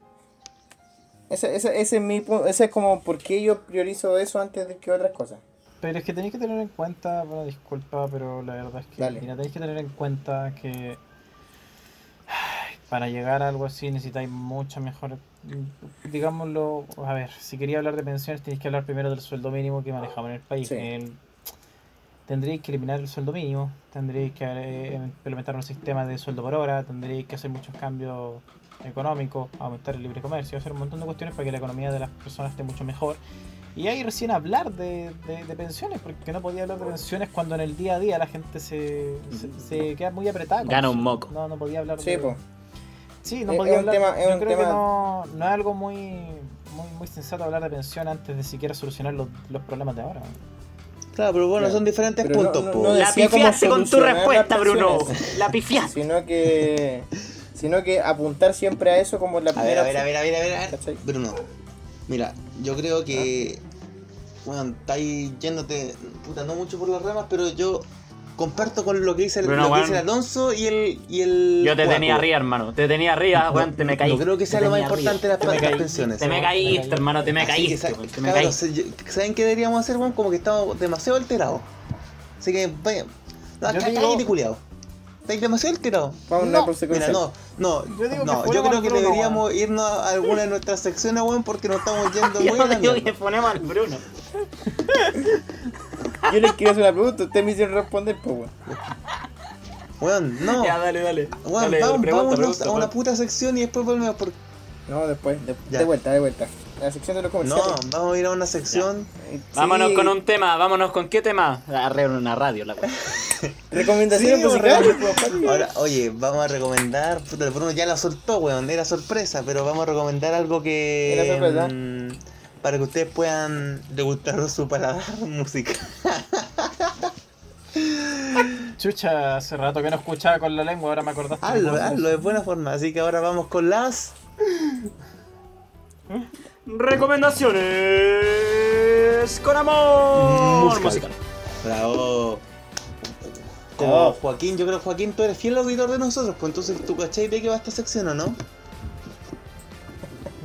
Ese, ese, ese es mi punto, ese es como por qué yo priorizo eso antes de que otras cosas. Pero es que tenéis que tener en cuenta, bueno, disculpa, pero la verdad es que mira, tenéis que tener en cuenta que para llegar a algo así necesitáis mucha mejor, digámoslo, a ver, si quería hablar de pensiones tenéis que hablar primero del sueldo mínimo que manejamos en el país. Sí. El- tendréis que eliminar el sueldo mínimo, tendréis que eh, implementar un sistema de sueldo por hora, tendréis que hacer muchos cambios económicos, aumentar el libre comercio, hacer un montón de cuestiones para que la economía de las personas esté mucho mejor. Y ahí recién hablar de, de, de pensiones, porque no podía hablar de pensiones cuando en el día a día la gente se, se, se queda muy apretada. Gana un moco. No, no podía hablar Sí, de... pues. Sí, no Es- podía es un hablar. tema- es yo un creo que no, no es algo muy, muy, muy sensato hablar de pensión antes de siquiera solucionar los, los problemas de ahora. Claro, pero bueno, Claro. son diferentes Pero puntos, no- po. no La pifiaste con tu respuesta, Bruno. La pifiaste. Sino que, sino que apuntar siempre a eso como la primera a ver, a ver, a ver, a ver, a ver. ¿Cachai? Bruno, mira, yo creo que. Bueno, estáis yéndote, puta, no mucho por las ramas, pero yo comparto con lo que dice el, Bruno, lo que dice el Alonso y el. Y el Yo te tenía arriba, hermano. Te tenía arriba, weón. Te me caí. No creo que sea Te lo más importante las, las pensiones. Te me caíste, hermano. Te me caíste. Te me caíste. yo- ¿saben qué deberíamos hacer, weón? Como que estamos demasiado alterados. Así que, vaya. No, Yo cá- digo- culiao. Estáis demasiado alterados. Vamos a no, una mira, consecuencia. no, no, Yo digo que no, yo creo que Bruno, deberíamos irnos a alguna de nuestras secciones, weón, porque nos estamos yendo muy a Yo digo que ponemos al Bruno. Yo les quiero hacer una pregunta, ustedes me hicieron responder, pues, weón. Weón, no. Ya, dale, dale. Weón, Dale, vamos, pregunta, vámonos pregunta, a una puta sección y después volvemos por... No, después, de, vuelta, de vuelta. La sección de los No, comerciales. vamos a ir a una sección. Eh, Vámonos con un tema, vámonos con qué tema. Arre una radio, la weón. Recomendaciones Sí, pues. Ahora, oye, vamos a recomendar. Puta, Bruno ya la soltó, weón. Era sorpresa, pero vamos a recomendar algo que. Era sorpresa. mm, para que ustedes puedan degustar su paladar música. Chucha, hace rato que no escuchaba con la lengua, ahora me acordaste. hazlo, cosas. hazlo de buena forma. Así que ahora vamos con las. Recomendaciones con amor. Musical. Musical. Bravo. Como Oh. Joaquín, yo creo Joaquín, tú eres fiel auditor de nosotros, pues entonces tú cachai de qué va esta sección o no?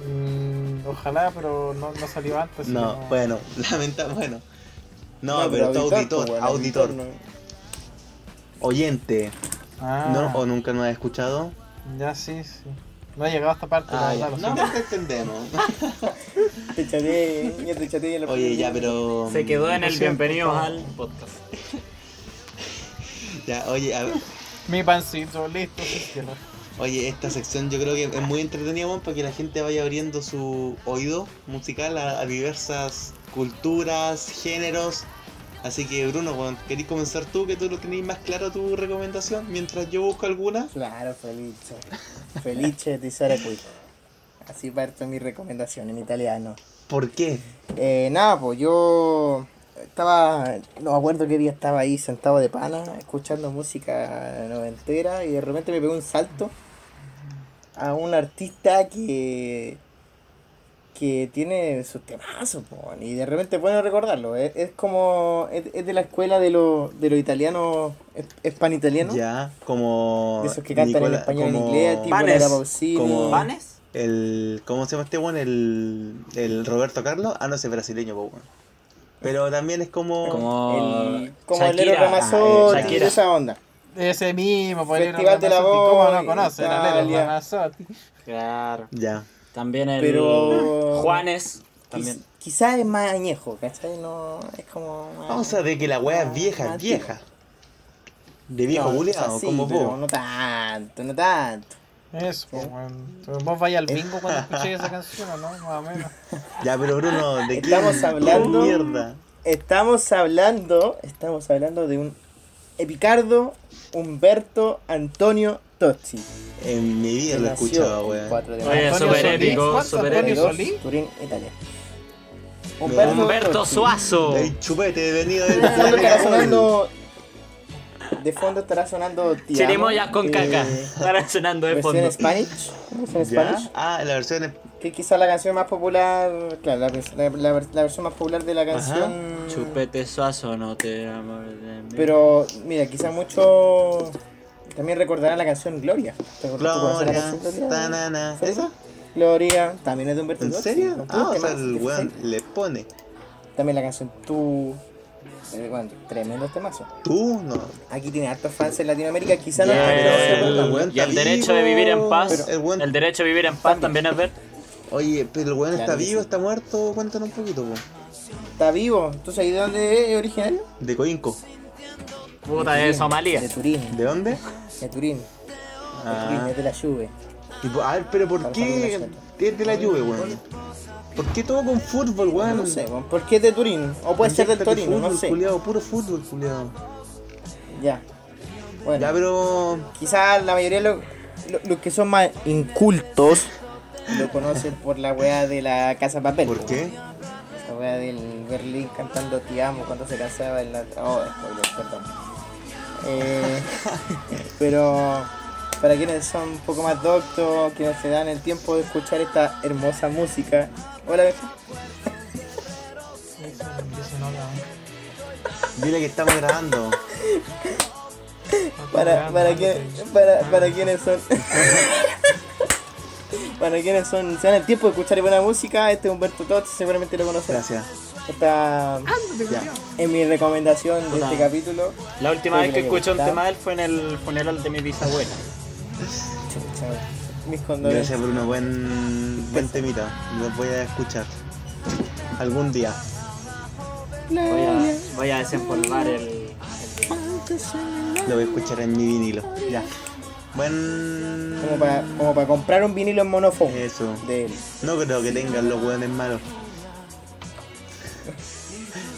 Mm, ojalá, pero no, no salió antes. No, bueno, lamenta, bueno. No, pero, tú auditor, pues, auditor, no. oyente. Ah, ¿No? ¿O nunca nos has escuchado? ya sí, sí. No he llegado a esta parte, Ah, ya. No, pero te entendemos. Te chateé, te chateé en la Oye, ya, pero. Se quedó en el bienvenido al podcast. Ya, oye, a ver, Mi pancito, listo, oye, esta sección yo creo que es muy entretenida, weón, para que la gente vaya abriendo su oído musical a, a diversas culturas, géneros. Así que, Bruno, weón, ¿querés comenzar tú, que tú lo tenés más claro tu recomendación? Mientras yo busco alguna. Claro, Felice. Felice di Saracuy. Así parto mi recomendación en italiano. ¿Por qué? Eh, nada, pues yo estaba, no me acuerdo qué día estaba ahí sentado de pana, escuchando música noventera y de repente me pegó un salto a un artista que que tiene sus temazos, po, y de repente bueno recordarlo, es, es como, es, es de la escuela de los de los italianos, pan-italiano, Ya, como. de esos que cantan en Nicola- español en como- inglés, tipo Pausini, como- ¿Vanes? El. ¿Cómo se llama este weón? El. El Roberto Carlos. Ah, no, ese es brasileño, po, weón. Pero también es como. Como. el, como el Lero Shakira. Ah, Shakira. de esa onda. Ese mismo, por el Festival de la Ramazotti. ¿Cómo Voz, no conocen a Lelo Italia. Ramazotti? Claro. Ya. También el Pero- Juanes. También. Quiz- Quizás es más añejo, ¿cachai? No, es como... más- Vamos a ver que la weá es vieja, es vieja. De viejo No, buleado, o sea, sí, como vos. No tanto, no tanto. Eso, pues, weón. Vos vais al bingo cuando escuchéis esa canción, ¿o ¿no? Más o menos. Ya, pero Bruno, ¿de qué Estamos hablando- mierda? Estamos hablando, estamos hablando de un Epicardo Humberto Antonio Tozzi. En mi vida lo he nació escuchado, el weón. 4 de Oye, súper épico, ¿cuánto súper Antonio épico. Turín, Italia. Humberto Tozzi. Suazo. El chupete venido De fondo estará del sonando. De fondo estará sonando Chirimoyas con eh, caca. Estarán sonando de Versión fondo. Spanish. Versión ¿Ya? Spanish. Ah, la versión es... Que quizá la canción más popular. Claro, la, la- la- la versión más popular de la canción. Chupete Suazo, no te enamores de mí. Pero, mira, quizá mucho. También recordarán la canción Gloria. ¿Te acuerdas- tú conoces la Gloria, canción Gloria? tanana. ¿Sí? ¿Esa? Gloria, también es de Humberto ¿En serio? Ah, o sea, el weón le pone. También la canción Tú. Eh, bueno, tremendo temazo. ¿Tú? No. Aquí tiene hartos fans en Latinoamérica, quizá Y no pero el, weón y el está derecho de vivo, vivir en paz. el weón- El derecho de vivir en paz también es ver. Oye, pero el weón está vivo, está muerto, cuéntanos un poquito, po. está vivo. ¿Tú sabes de dónde es originario? De Coinco. Puta de Somalia. De Turín. ¿De dónde? De Turín. De Turín, Ah. es de la. Y po- a ver, pero ¿por qué es de la lluvia, weón? ¿Por qué todo con fútbol, weón? No sé, weón, ¿por qué es de Turín? O puede ser del Torino, no sé. Culiado, puro fútbol, culiado. Ya. Bueno, Ya, pero. quizás la mayoría de los, lo- los que son más incultos lo conocen por la weá de la Casa Papel. ¿Por po, qué? La weá del Berlín cantando Te amo cuando se casaba en la. Oh, spoiler, perdón. Eh, pero para quienes son un poco más doctos, quienes se dan el tiempo de escuchar esta hermosa música. Hola. Dile que estamos grabando. Para, para, que, para, para quienes son. para quienes son, se dan el tiempo de escuchar buena música, este es Humberto Tots, seguramente lo conocen. Gracias. Está Ya. en mi recomendación de este capítulo. La última vez que escuché un tema de él fue en el funeral de mi bisabuela. Chucha, Mis condolencias. Gracias, Bruno. Buen, buen temita. Lo voy a escuchar. Algún día. Voy a, voy a desempolvar el. el- Lo voy a escuchar en mi vinilo. Ya. Buen. Como para, como para comprar un vinilo en monofón Eso. de él. No creo que tengan los hueones malos.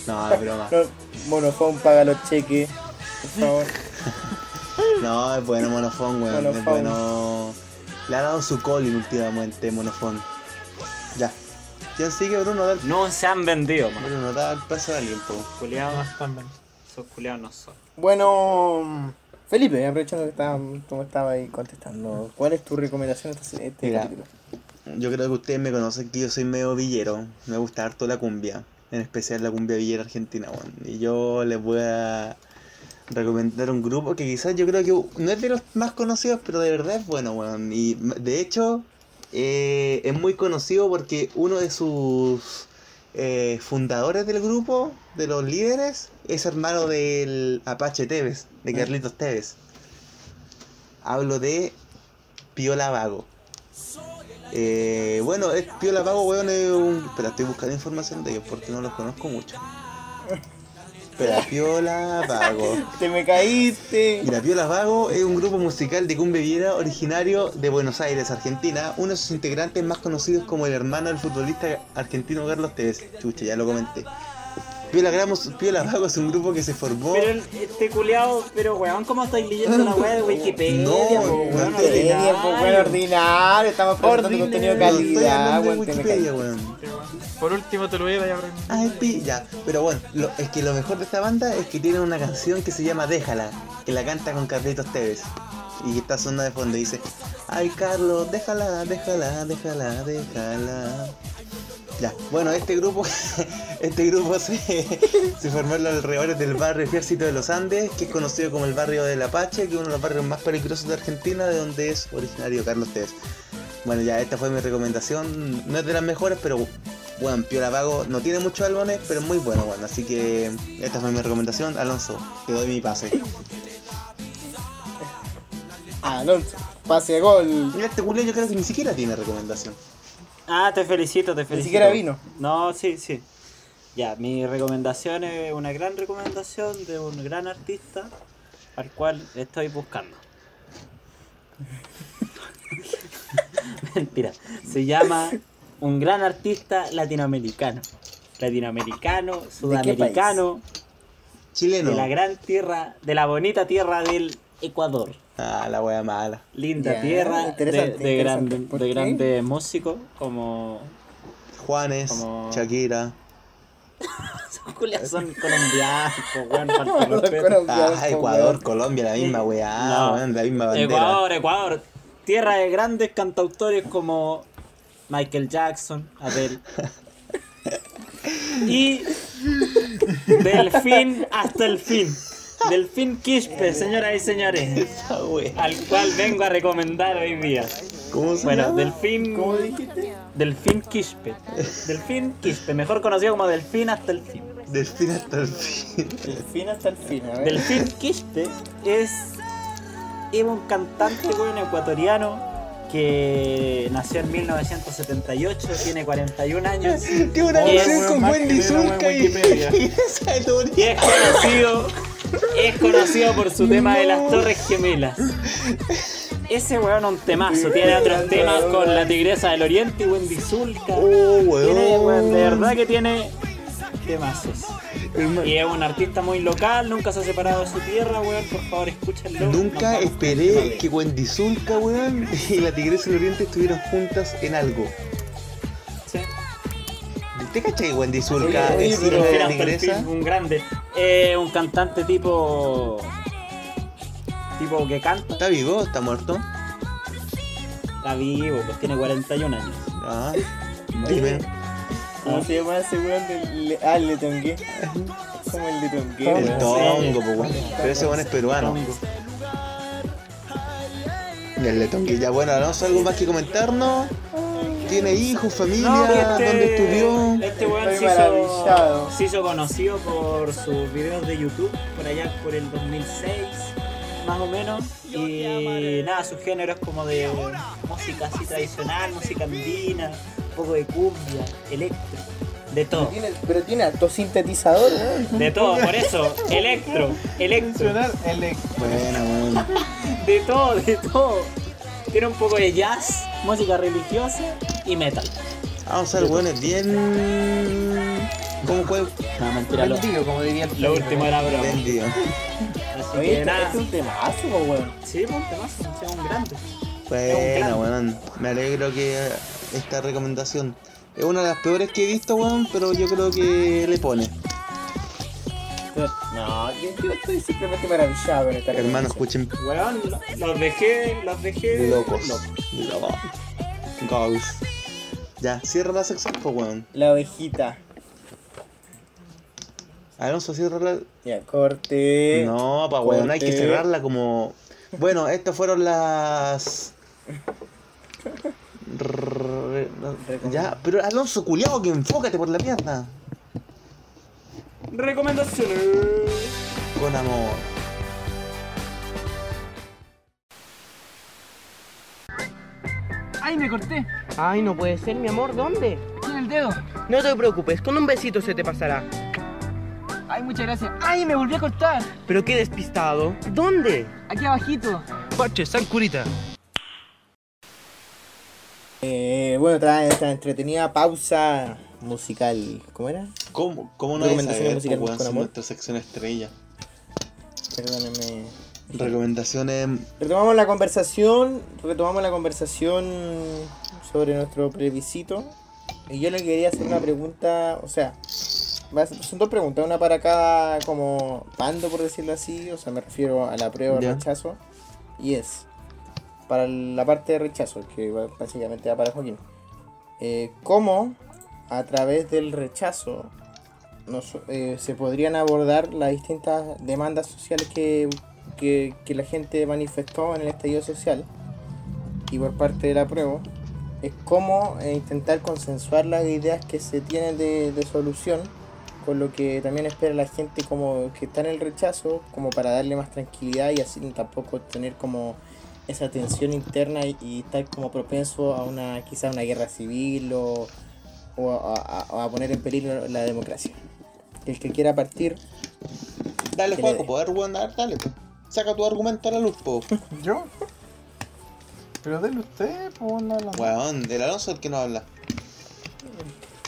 No, es broma. No, monofón paga los cheques, por favor. No, es bueno Monofón, weón. Es bueno. Le ha dado su calling últimamente, Monofón. Ya. ¿Quién sigue, Bruno? Da el, No se han vendido, man. Bruno, da el paso al tiempo. Culeados, están esos culeados no son. Bueno, Felipe, aprovechando que estaba, tú me estabas ahí contestando, ¿cuál es tu recomendación este, este Mira. capítulo? Yo creo que ustedes me conocen que yo soy medio villero. Me gusta harto la cumbia. En especial la cumbia villera argentina, weón. Y yo les voy a recomendar un grupo que quizás yo creo que no es de los más conocidos, pero de verdad es bueno, weón. Y de hecho, eh, es muy conocido porque uno de sus eh, fundadores del grupo, de los líderes, es hermano del Apache Tevez, de Carlitos Tevez. Hablo de Piola Vago. Eh, bueno, es Piola Vago, weón, es un... Espera, estoy buscando información de ellos porque no los conozco mucho. Piola Vago. Te me caíste. Piola Vago es un grupo musical de cumbia villera originario de Buenos Aires, Argentina. Uno de sus integrantes más conocidos como el hermano del futbolista argentino Carlos Tevez. Chucha, ya lo comenté. Piola, Gramos- Piola Vago es un grupo que se formó... Pero este culeado, pero weón, ¿cómo estáis leyendo la weá de Wikipedia? No, weón, pues, bueno, ordinario, estamos presentando contenido de No estoy calidad, weón, Wikipedia, weón. Por último te lo voy a dar Ay, pi, ya. Pero bueno, lo- es que lo mejor de esta banda es que tiene una canción que se llama Déjala, que la canta con Carlitos Tevez. Y está sonando de fondo y dice, ay Carlos, déjala, déjala, déjala, déjala. Ya, bueno, este grupo, este grupo se, se formó en los alrededores del barrio Ejército de los Andes, que es conocido como el barrio del Apache, que es uno de los barrios más peligrosos de Argentina, de donde es originario Carlos Tevez. Bueno, ya esta fue mi recomendación. No es de las mejores, pero bueno, Piola Vago no tiene muchos álbumes, pero es muy bueno, bueno. Así que esta fue mi recomendación. Alonso, te doy mi pase. Alonso, pase de gol. Mira, este culo yo creo que ni siquiera tiene recomendación. Ah, te felicito, te felicito. siquiera vino. No, sí, sí. Ya, mi recomendación es una gran recomendación de un gran artista al cual estoy buscando. Mentira. Se llama un gran artista latinoamericano. Latinoamericano, sudamericano, Chileno. de la gran tierra, de la bonita tierra del Ecuador. Ah, la wea mala. Linda tierra de, interesante, de, grande- ¿Por de grandes músicos como Juanes, Como- Shakira. Son colombianos, weón, colombianos, Ah, Ecuador, weón. Colombia, la misma weá, No. weón, la misma bandera. Ecuador, Ecuador. Tierra de grandes cantautores como Michael Jackson, Adele. Y del fin hasta el fin. Del fin Quispe, señoras y señores. Al cual vengo a recomendar hoy día. ¿Cómo se Bueno, llama? Delfín. ¿Cómo dijiste? Delfín Quispe. Delfín Quispe, mejor conocido como Delfín hasta el fin. Del fin hasta el fin. El fin hasta el fin, a ver. Delfín Quispe es, es un cantante weón, ecuatoriano que nació en 1978, tiene 41 años Tiene una canción con Wendy Zulka y, y esa y es conocido, es conocido por su tema de las Torres Gemelas. Ese weón es un temazo, tiene otros temas con la Tigresa del Oriente y Wendy Zulka. Oh, Tiene, weón, weón. de verdad que tiene temazos. Y es un artista muy local, nunca se ha separado de su tierra, weón. Por favor, escúchenlo. Nunca esperé de- que Wendy Zulka, weón, y la Tigresa del Oriente estuvieran juntas en algo. Sí. ¿Te cachai Wendy Zulka? Es pero- de la Tigresa. un grande. Eh, un cantante tipo. Tipo que canta. ¿Está vivo? ¿Está muerto? Está vivo, pues tiene 41 años. Ah, dime. ¿Cómo se llama ese weón del. Ah, el Letongue. Como el Letongue. El tongo, pues, weón. Pero ese weón es peruano. Y el letón que ya, bueno, Alonso, ¿algo más que comentarnos? ¿Tiene hijos, familia? No, este- ¿Dónde estudió? Este weón se hizo, se hizo conocido por sus videos de YouTube, por allá por el 2006, más o menos. Y nada, su género es como de música así tradicional, música andina, un poco de cumbia, electro, de todo. Tiene- pero tiene alto sintetizador, weón. De todo, por eso, electro, electro, Funcionar el Buena, weón. de todo, de todo. Tiene un poco de jazz, música religiosa y metal. Ah, o sea, el weón es bien. ¿Cómo fue? No, mentira, lo, vendido, como diría el lo último era broma. Vendido. Así Oye, que este nada. es un temazo, weón. Sí, ponte más, sea un grande. Bueno, weón. Me alegro que esta recomendación. Es una de las peores que he visto, weón, pero yo creo que le pone. No, yo, yo estoy simplemente maravillado con esta Hermano, escuchen. Weón, lo- los dejé, los dejé Locos. Locos. Goals. Ya, cierra la sección, pues, weón. La ovejita. Alonso, cierra la. Ya, corte. No, pa' weón, hay que cerrarla como. Bueno, estas fueron las. Re- Ya, pero Alonso, culiao, que enfócate por la mierda. Recomendaciones. Con amor. ¡Ay, me corté! Ay, no puede ser, mi amor, ¿dónde? Con el dedo. No te preocupes, con un besito se te pasará. ¡Ay, muchas gracias! ¡Ay, me volví a cortar! Pero qué despistado. ¿Dónde? Aquí abajito. Pache, San Curita. Eh, bueno, tras esta entretenida pausa musical. ¿Cómo era? ¿Cómo, cómo no Recomendaciones saber, musicales pues, con amor. nuestra sección estrella? Perdónenme. Recomendaciones. Retomamos la conversación. Retomamos la conversación sobre nuestro plebiscito. Y yo le quería hacer una pregunta. O sea, son dos preguntas. Una para cada como bando, por decirlo así. O sea, me refiero a la prueba o Ya. rechazo. Y es. Para la parte de rechazo, que básicamente va para Joaquín. Eh, ¿Cómo a través del rechazo nos- eh, se podrían abordar las distintas demandas sociales que, que, que la gente manifestó en el estallido social y por parte de la prueba es cómo eh, intentar consensuar las ideas que se tienen de, de solución con lo que también espera la gente como que está en el rechazo como para darle más tranquilidad y así tampoco tener como esa tensión interna y, y estar como propenso a una quizá una guerra civil o, o a, a- o a poner en peligro la democracia. El que quiera partir, Dale, Juaco, poder weón, a ver, dale, po. Saca tu argumento a la luz, po. ¿Yo? Pero denle usted, pues no, Weón, el Alonso es el que no habla.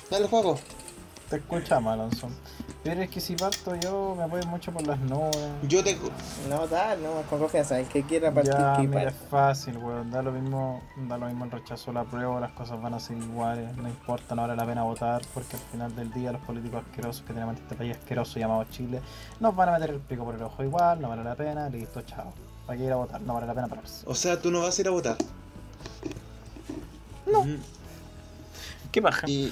Dale, Juaco. Te escuchamos, Alonso. Pero es que si parto yo me voy mucho por las nubes. Yo te. no tal, no, con confianza. El que quiera partir, Ya, que mira, es fácil, weón. Da lo mismo, da lo mismo el rechazo a la prueba, las cosas van a ser iguales, no importa, no vale la pena votar, porque al final del día los políticos asquerosos que tenemos en este país asqueroso llamado Chile, nos van a meter el pico por el ojo igual, no vale la pena, listo, chao. ¿Para qué ir a votar? No vale la pena pararse. O sea, tú no vas a ir a votar. No. ¿Qué baja? Y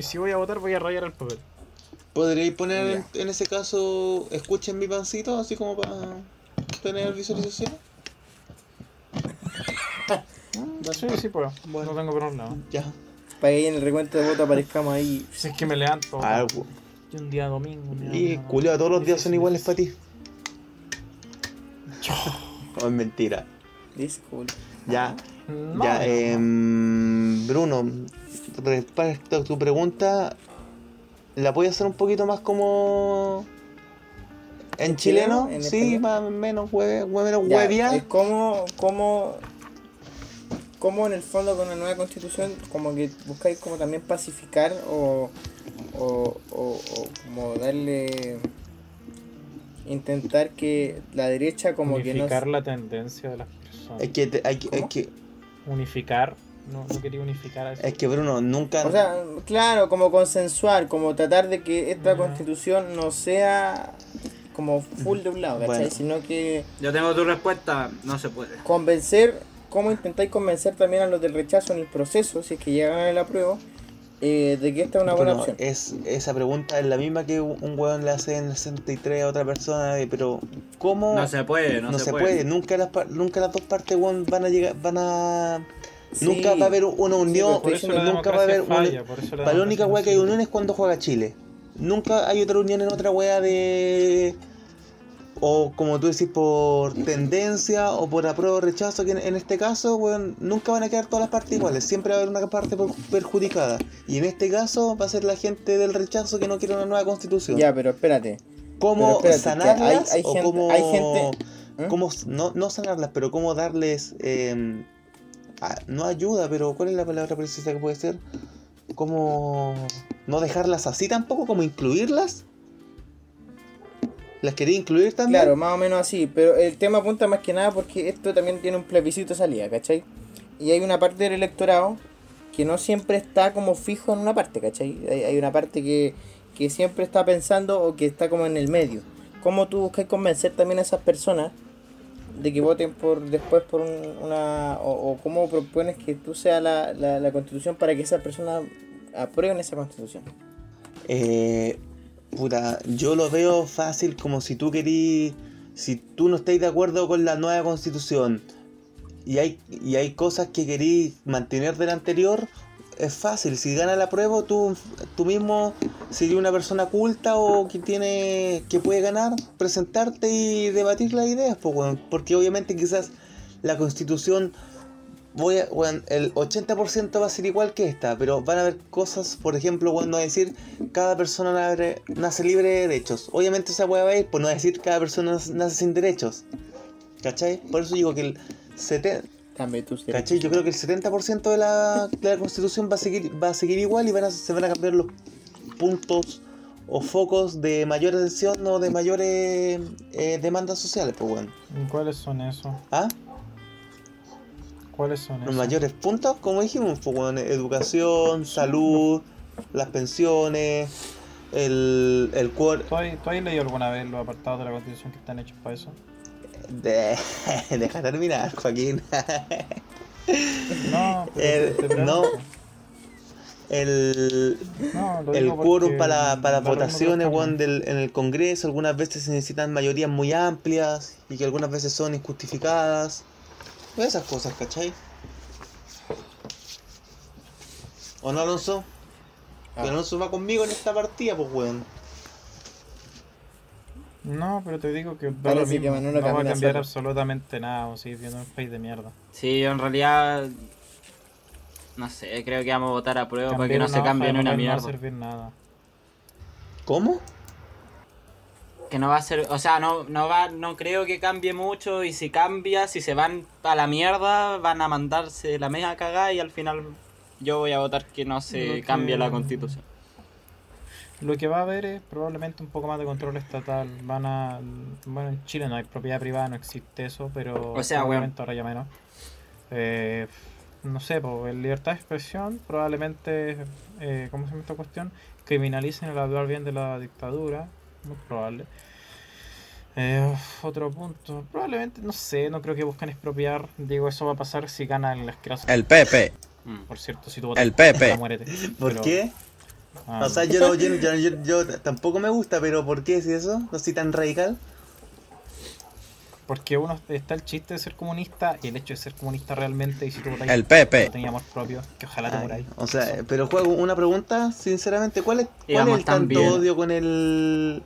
Y si voy a votar voy a rayar el papel. podréis poner en, en ese caso, escuchen mi pancito, así como para tener visualización. Sí, sí puedo. No tengo problema. Ya. Para que ahí en el recuento de voto aparezcamos ahí. Si es que me levanto. Algo. Y un día domingo. un día Y domingo, culiao, todos los días son iguales para ti. Oh, es mentira. Disculpe. Ya. No, Ya, no, em, Bruno, respecto a tu pregunta, ¿la puedes hacer un poquito más como en ¿En chileno? chileno? ¿En sí, español? más o menos, hue- hue- menos huevia. ¿cómo, cómo, cómo en el fondo con la nueva constitución como que buscáis como también pacificar o, o, o- o como darle intentar que la derecha como que no unificar la tendencia de las personas. Es que, te- hay que- que, Unificar. No, no quería unificar a eso. es que Bruno, nunca... o sea claro como consensuar como tratar de que esta constitución no sea como full de un lado ¿cachai? Bueno. sino que Yo tengo tu respuesta, no se puede. convencer, cómo intentáis convencer también a los del rechazo en el proceso, si es que llegan a la prueba, eh, de que esta es una buena Bruno, opción. es, esa pregunta es la misma que un weón le hace en el 63 a otra persona, eh, pero ¿cómo...? No se puede, no, no se puede. Nunca, las, par- nunca las dos partes weón, van a llegar, van a... Sí. Nunca va a haber una unión, nunca va a haber una, la Para la única weá que hay unión es cuando juega Chile. Nunca hay otra unión en otra weá de. O como tú decís, por tendencia o por apruebo o rechazo, que en, en este caso, weón, nunca van a quedar todas las partes iguales. Siempre va a haber una parte per- perjudicada. Y en este caso va a ser la gente del rechazo que no quiere una nueva constitución. Ya, pero espérate. ¿Cómo pero espérate, que sanarlas? hay- hay o gente- cómo, hay gente- cómo- no, no sanarlas, pero cómo darles. eh, no ayuda, pero ¿cuál es la palabra precisa que puede ser? ¿Cómo no dejarlas así tampoco? ¿Cómo incluirlas? ¿Las quería incluir también? Claro, más o menos así. Pero el tema apunta más que nada porque esto también tiene un plebiscito de salida, ¿cachai? Y hay una parte del electorado que no siempre está como fijo en una parte, ¿cachai? Hay, hay una parte que, que siempre está pensando o que está como en el medio. ¿Cómo tú buscas convencer también a esas personas de que voten por después por un- una... O, o cómo propones que tú seas la, la, la constitución para que esas personas aprueben esa constitución? Eh, puta, yo lo veo fácil como si tú querís, si tú no estáis de acuerdo con la nueva constitución y hay, y hay cosas que querís mantener de la anterior, es fácil. Si gana la prueba, tú, tú mismo, si una persona culta o que tiene que puede ganar, presentarte y debatir las ideas, pues, porque obviamente quizás la constitución voy a, weón, el 80% va a ser igual que esta, pero van a haber cosas, por ejemplo, cuando decir cada persona nace, libre de derechos. Obviamente esa a ir, por no decir cada persona nace sin derechos. ¿Cachai? Por eso digo que el 70, Cambie tus ¿cachai? Yo creo que el 70% de la, de la constitución va a seguir, va a seguir igual y van a, se van a cambiar los puntos o focos de mayor atención o de mayores eh, demandas sociales, pues bueno. ¿Y ¿Cuáles son esos? ¿Ah? ¿Cuáles son Los esos? mayores puntos, como dijimos, pues, weón, educación, salud, las pensiones, el, el cuor... ¿Tú has, tú has leído alguna vez los apartados de la constitución que están hechos para eso? De... Deja terminar, Joaquín. No, El- no. El, No, el quórum para, para votaciones del, en el Congreso, algunas veces se necesitan mayorías muy amplias y que algunas veces son injustificadas. Todas esas cosas, ¿cachai? ¿O no, Alonso? Ah. Alonso va conmigo en esta partida, pues, weón. No, pero te digo que lo Manolo no va a cambiar solo. absolutamente nada, o seguir viendo un país de mierda. Sí, yo en realidad. No sé, creo que vamos a votar a prueba para que no se cambie ni una papel No va a mierda. servir nada. ¿Cómo? Que no va a ser. O sea, no, no, va, no creo que cambie mucho. Y si cambia, si se van a la mierda, van a mandarse la mega cagada. Y al final yo voy a votar que no se cambie la constitución. Lo que va a haber es probablemente un poco más de control estatal. Van a. Bueno, en Chile no hay propiedad privada, no existe eso, pero. O sea, probablemente ahora ya menos. Eh, no sé, pues en libertad de expresión, probablemente. Eh, ¿Cómo se llama esta cuestión? Criminalicen el hablar bien de la dictadura. Muy probable. Eh, otro punto. Probablemente, no sé, no creo que busquen expropiar. Digo, eso va a pasar si gana el asqueroso. El PP. Por cierto, si tú votas El PP. muérete. ¿Por Pero- qué? Ah, O sea, yo, no- yo, yo, yo- yo tampoco me gusta, pero ¿por qué es eso? No soy tan radical. Porque uno está el chiste de ser comunista y el hecho de ser comunista realmente y si tú El PP. no tenía amor propio, que ojalá te muráis. o sea, pero juego una pregunta, sinceramente, ¿cuál es, cuál es el tanto odio con el...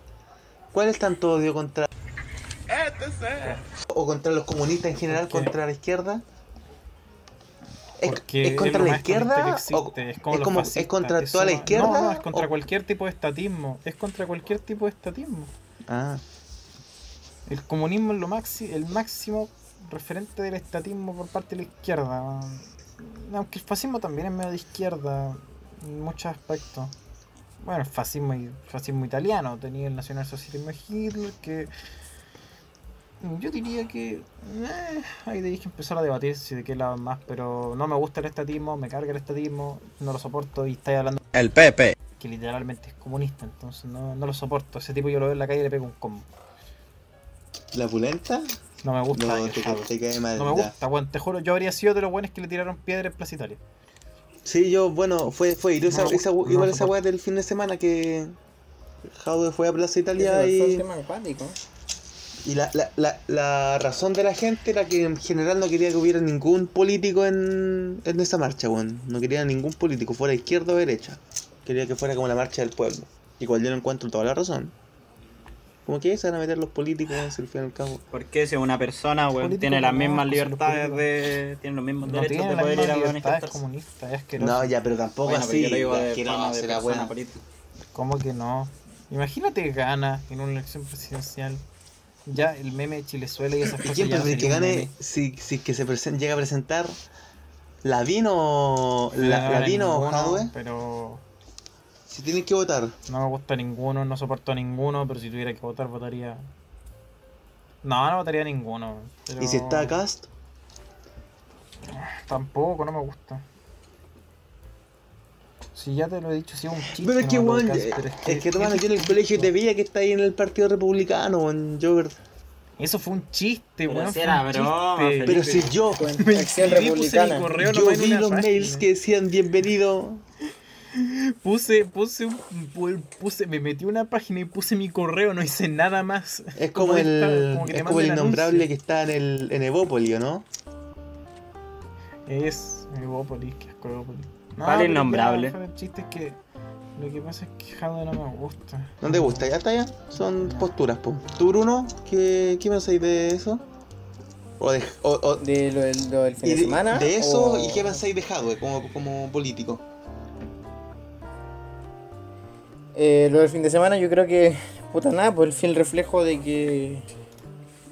¿Cuál es el tanto odio contra... O contra los comunistas en general, contra la izquierda? ¿Es, Porque es contra la izquierda? existe, es, como contra toda la izquierda? No, no, es contra o- cualquier tipo de estatismo. Es contra cualquier tipo de estatismo. Ah, El comunismo es lo maxi el máximo referente del estatismo por parte de la izquierda. Aunque el fascismo también es medio de izquierda en muchos aspectos. Bueno, el fascismo, fascismo italiano, tenía el nacionalsocialismo de Hitler, que yo diría que eh, ahí tenéis que empezar a debatir si de qué lado más, pero no me gusta el estatismo, me carga el estatismo, no lo soporto y estáis hablando El PP. que literalmente es comunista, entonces no, no lo soporto. Ese tipo yo lo veo en la calle y le pego un combo. ¿la pulenta? No me gusta. No, te, te cae mal. No me gusta, weón, te juro, yo habría sido de los buenos que le tiraron piedra en Plaza Italia. Sí, yo, bueno, fue, fue ir esa, No, esa- no igual esa weá del fin de semana que Jaude fue a Plaza Italia fue un y, tema. Y la, la, la, la razón de la gente era que en general no quería que hubiera ningún político en, en esa marcha, weón. No quería ningún político, fuera izquierda o derecha. Quería que fuera como la marcha del pueblo. Y cual yo no encuentro toda la razón. Como que se van a meter los políticos, weón, si al fin y al cabo. Porque si una persona, weón, tiene las mismas libertades de. Tiene los mismos No derechos tiene de poder ir a comunistas, es. No, ya, pero tampoco Bueno, pero así. yo weá. política. ¿Cómo que no? Imagínate que gana en una elección presidencial. Ya el meme de Chilezuela y esas ¿Y cosas. quién no prefiere que gane si, si que se presen- llega a presentar Ladino No la, gana Ladino o Jadwe? Pero Si tienen que votar. no me gusta ninguno, no soporto a ninguno, pero si tuviera que votar, votaría. No, no votaría a ninguno. pero- Y si está Cast, Tampoco, no me gusta. Si ya te lo he dicho, si es un chiste. Pero es que, no weón, lo eh, pero es que, hermano, yo en el colegio te veía que está ahí en el Partido Republicano, weón. Yo, Eso fue un chiste, Pero weón. era broma. Felipe. Pero si yo, Me Acción inscribí, puse mi Republicana. correo yo vi los página. mails que decían bienvenido. Puse, puse, puse, me metí una página y puse mi correo, no hice nada más. Es como el, como es como el innombrable anuncio. que está en el en Evópoli, ¿o ¿no? Es Evópolis, que es Evópolis. No, ¿Cuál pero innombrable? ya, fuera el chiste es que lo que pasa es que Jado no me gusta. ¿No te gusta? Ya está ya. Son posturas, po. ¿Tú, Bruno? ¿Qué, qué pensáis de eso? O de, o, o- De lo del, lo del fin de, de, semana. de eso, o- ¿y qué pensáis de Jadwe como, como político? Eh, lo del fin de semana yo creo que, puta nada, pues el fiel reflejo de que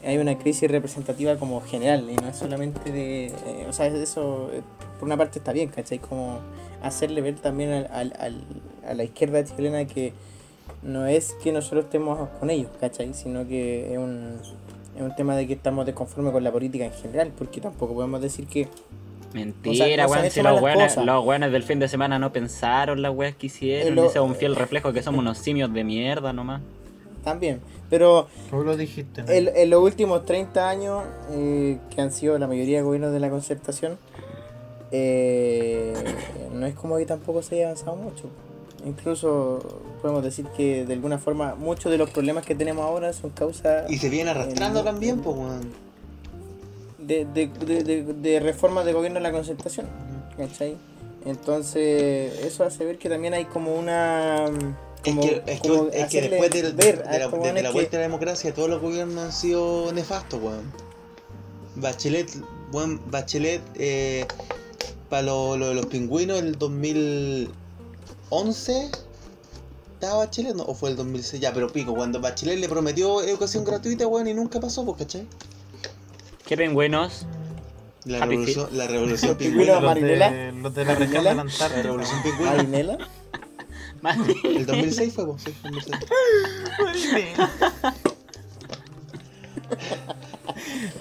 hay una crisis representativa como general y no es solamente de... eh, o sea, eso eh, por una parte está bien, ¿cachai? Como hacerle ver también al, al- al- a la izquierda chilena que no es que nosotros estemos con ellos, ¿cachai? Sino que es un, es un tema de que estamos desconformes con la política en general, porque tampoco podemos decir que... Mentira, O sea, weón. Si los weones, los weones del fin de semana no pensaron las weas que hicieron. Eh, lo- Ese es un fiel reflejo que somos unos simios de mierda nomás. También, pero Tú lo dijiste. ¿no? El- en los últimos 30 años, eh, que han sido la mayoría de gobiernos de la concertación, eh, no es como que tampoco se haya avanzado mucho. Incluso podemos decir que de alguna forma muchos de los problemas que tenemos ahora son causa Y se viene arrastrando el- también, pues, weón. de, de, de, de, de reformas de gobierno de la concertación. ¿Cachai? Entonces, eso hace ver que también hay como una como, es que, es que, como es que hacerle después del- de, ver de a la, desde la que- vuelta a la democracia, todos los gobiernos han sido nefastos, weón. Bachelet, weón, Bachelet, eh, para lo, lo de los pingüinos, el 2011, ¿estaba Bachelet no? o fue el 2006? Ya, pero pico, cuando Bachelet le prometió educación gratuita, weón, y nunca pasó, pues, ¿cachai? ¿Qué pingüinos? La revolución, la revolución Los pingüina. Los de, los de la región de la La Antártida. revolución pingüina. El 2006 fue, pues, sí, 2006.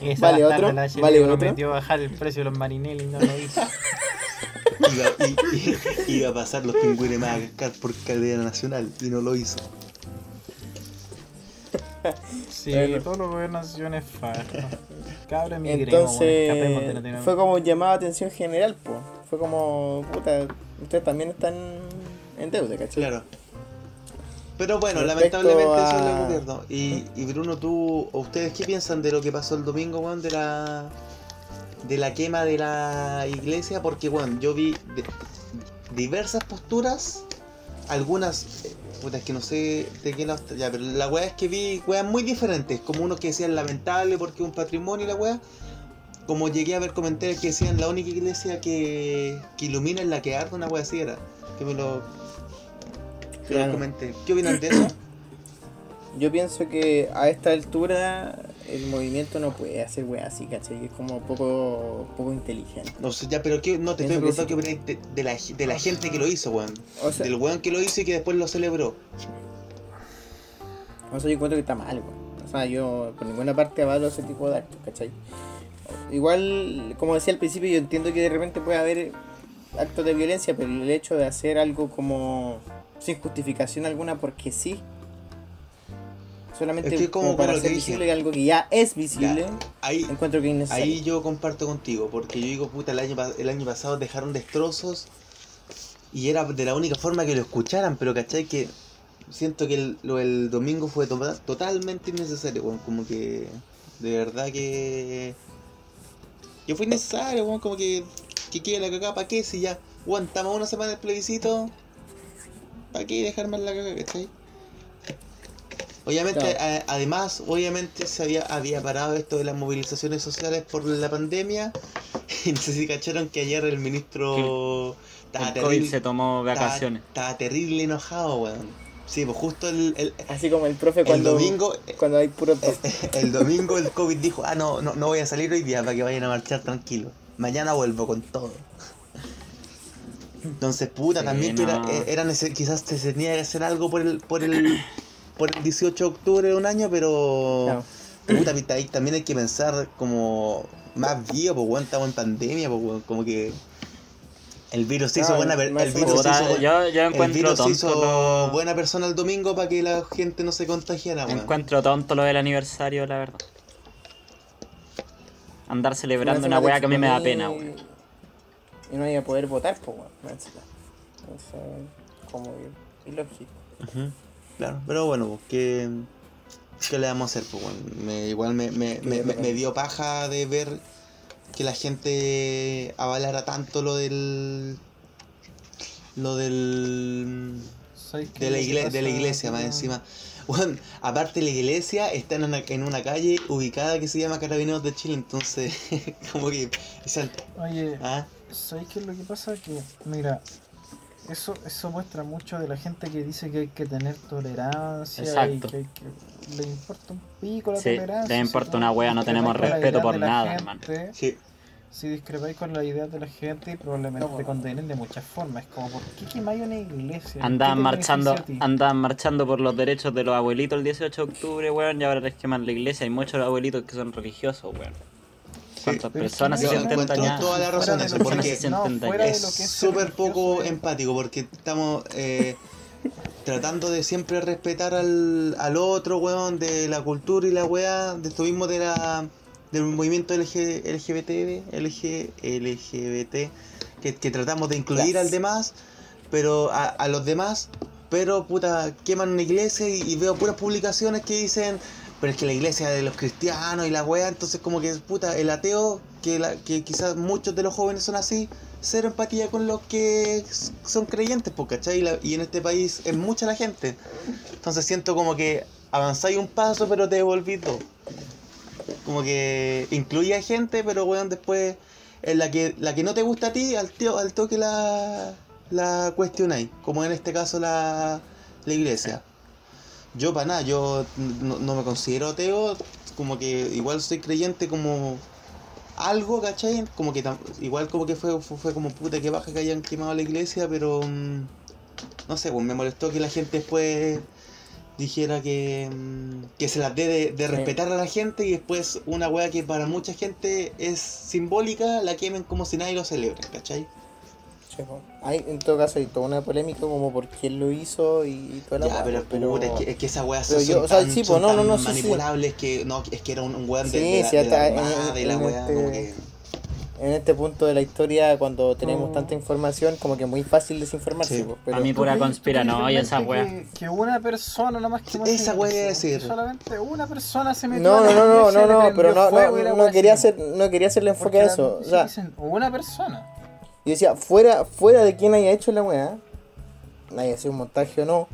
Esa Vale, otro, la vale, otro. prometió bajar el precio de los marineles y no lo hizo. Iba, i- i- iba a pasar los pingüinos Madagascar por cadena nacional y no lo hizo. Sí, Bueno. todos los gobiernos nefastos. Cabra bueno, de Entonces, Latinoamérica. fue como llamada atención general, pues. Fue como, puta, ustedes también están en deuda, ¿cachai? Claro. Pero bueno, Respecto lamentablemente eso es a- el gobierno. Y, y Bruno, tú, ¿o ¿ustedes qué piensan de lo que pasó el domingo, weón? De la, de la quema de la iglesia, porque, bueno, yo vi de- diversas posturas, algunas, eh, puta, es que no sé de qué está- ya, pero la weá es que vi weas muy diferentes, como unos que decían lamentable porque es un patrimonio y la weá. Como llegué a ver comentarios que decían la única iglesia que, que ilumina es la que arde una wea así era. Que me lo, que comenté. ¿Qué opinan de eso? Yo pienso que a esta altura el movimiento no puede hacer weá así, ¿cachai? Es como poco, poco inteligente. No sé, ya, pero ¿qué, no te estoy Pienso preguntando qué opináis de, de la, de la gente que lo hizo, weón. O sea, Del weón que lo hizo y que después lo celebró. o sea, yo encuentro que está mal, weón. O sea, yo por ninguna parte avalo ese tipo de actos, ¿cachai? Igual, como decía al principio, yo entiendo que de repente puede haber actos de violencia, pero el hecho de hacer algo como sin justificación alguna porque sí, solamente Es que como como para dije. visible algo que ya es visible, Ya, ahí, encuentro que es innecesario. ahí yo comparto contigo, porque yo digo, puta, el año, el año pasado dejaron destrozos y era de la única forma que lo escucharan, pero ¿cachai? Que siento que el, lo del domingo fue to- totalmente innecesario, weón. Como que, de verdad que... Que fue innecesario, weón, como que... Que quede la cagada, ¿para qué? Si ya aguantamos una semana el plebiscito, ¿para qué dejar más la cagada, cachai? Obviamente, Claro. a- además, obviamente se había, había parado esto de las movilizaciones sociales por la pandemia. Y no sé si cacharon que ayer el ministro estaba El COVID se tomó vacaciones. estaba terrible enojado, weón. Sí, pues justo el, el, Así como el profe el cuando, domingo, cuando hay puro tos. el domingo el COVID dijo, ah, no, no, no voy a salir hoy día para que vayan a marchar tranquilo. Mañana vuelvo con todo. Entonces, puta, Sí, también que era, no. eh, era nece- quizás se tenía que hacer algo por el, por el, por el 18 de octubre de un año, pero Claro. puta, pita, ahí también hay que pensar como más vivo, pues weón, estamos en pandemia, pues como que el virus se hizo buena, per- más el virus hizo, bu- yo, yo el encuentro virus se tonto hizo lo- buena persona el domingo para que la gente no se contagiara, weón. Encuentro tonto lo del aniversario, la verdad. Andar celebrando Una weá que a mí me da pena, weón. Y no iba a poder votar, pues, encima. Entonces, como que ilógico. Ujú, Claro, pero bueno, pues, ¿qué, qué le vamos a hacer? Pues, bueno, me- igual me, me, me, me- me dio paja de ver que la gente avalara tanto lo del. lo del. ¿Sabes qué de la, es lo que igle- de la iglesia, más encima. Bueno, aparte la iglesia está en una, en una calle ubicada que se llama Carabineros de Chile, entonces, como que. Oye, ah, ¿sabes qué es lo que pasa? Que, mira, eso, eso muestra mucho de la gente que dice que hay que tener tolerancia Exacto. y que, que- le importa un pico la Sí, tolerancia. le si importa una wea, no discrepáis tenemos respeto por de la nada, gente, hermano. sí. Si discrepáis con la idea de la gente, probablemente No, te bueno. condenen de muchas formas. Es como, ¿por qué quemáis una iglesia? Andaban ¿Qué te marchando, andaban marchando por los derechos de los abuelitos el 18 de octubre, weón, y ahora les queman la iglesia. Hay muchos abuelitos que son religiosos, weón. ¿Cuántas personas se sienten encuentro dañadas? toda la razón Fuera de porque se sienten no, fuera de es lo que es súper poco empático porque estamos eh, tratando de siempre respetar al, al otro, weón, de la cultura y la weá, de esto mismo de la, del movimiento LG, LGBT, LG, LGBT, que, que tratamos de incluir Yes. al demás, pero a, a los demás, pero puta, queman una iglesia y, y veo puras publicaciones que dicen pero es que la iglesia de los cristianos y la wea, entonces como que, puta, el ateo, que, la, que quizás muchos de los jóvenes son así, cero empatía con los que son creyentes, pues, ¿cachai? Y, la- y en este país es mucha la gente. Entonces siento como que avanzáis un paso, pero te devolví dos. Como que incluye a gente, pero weón, después en la que la que no te gusta a ti, al, tío, al toque la, la cuestionáis. Como en este caso la, la iglesia. Yo para nada, yo no, no me considero ateo, como que igual soy creyente como algo, ¿cachai? Como que igual como que fue, fue, fue como puta que baja que hayan quemado la iglesia, pero mm, no sé, pues me molestó que la gente después dijera que, mm, que se las dé de, de Sí. respetar a la gente y después una wea que para mucha gente es simbólica, la quemen como si nadie lo celebre, ¿cachai? Po. Hay, en todo caso hay toda una polémica como por quién lo hizo y, y toda la Ya, pero, pero- puta, es, que, es que esas weas son, yo, o sea, tan, sí, po, son no, no, no, sí, sí. que no, es que era un, un weón de, Sí, de la, sí, de la en- armada y la en wea, este- como que... en este punto de la historia, cuando tenemos Oh. tanta información, como que es muy fácil desinformarse. Sí. po, pero, A mí pura ¿Tú crees- conspiranoia esa wea. Que, que una persona nomás que Esa wea iba a decir. Solamente una persona se metió No, no, la no, no, no, no, pero no, no, wea no quería hacer, no quería hacerle enfoque Porque a eso. O sea, dicen, una persona. Yo decía, fuera, fuera de quien haya hecho la weá, haya sido un montaje o no.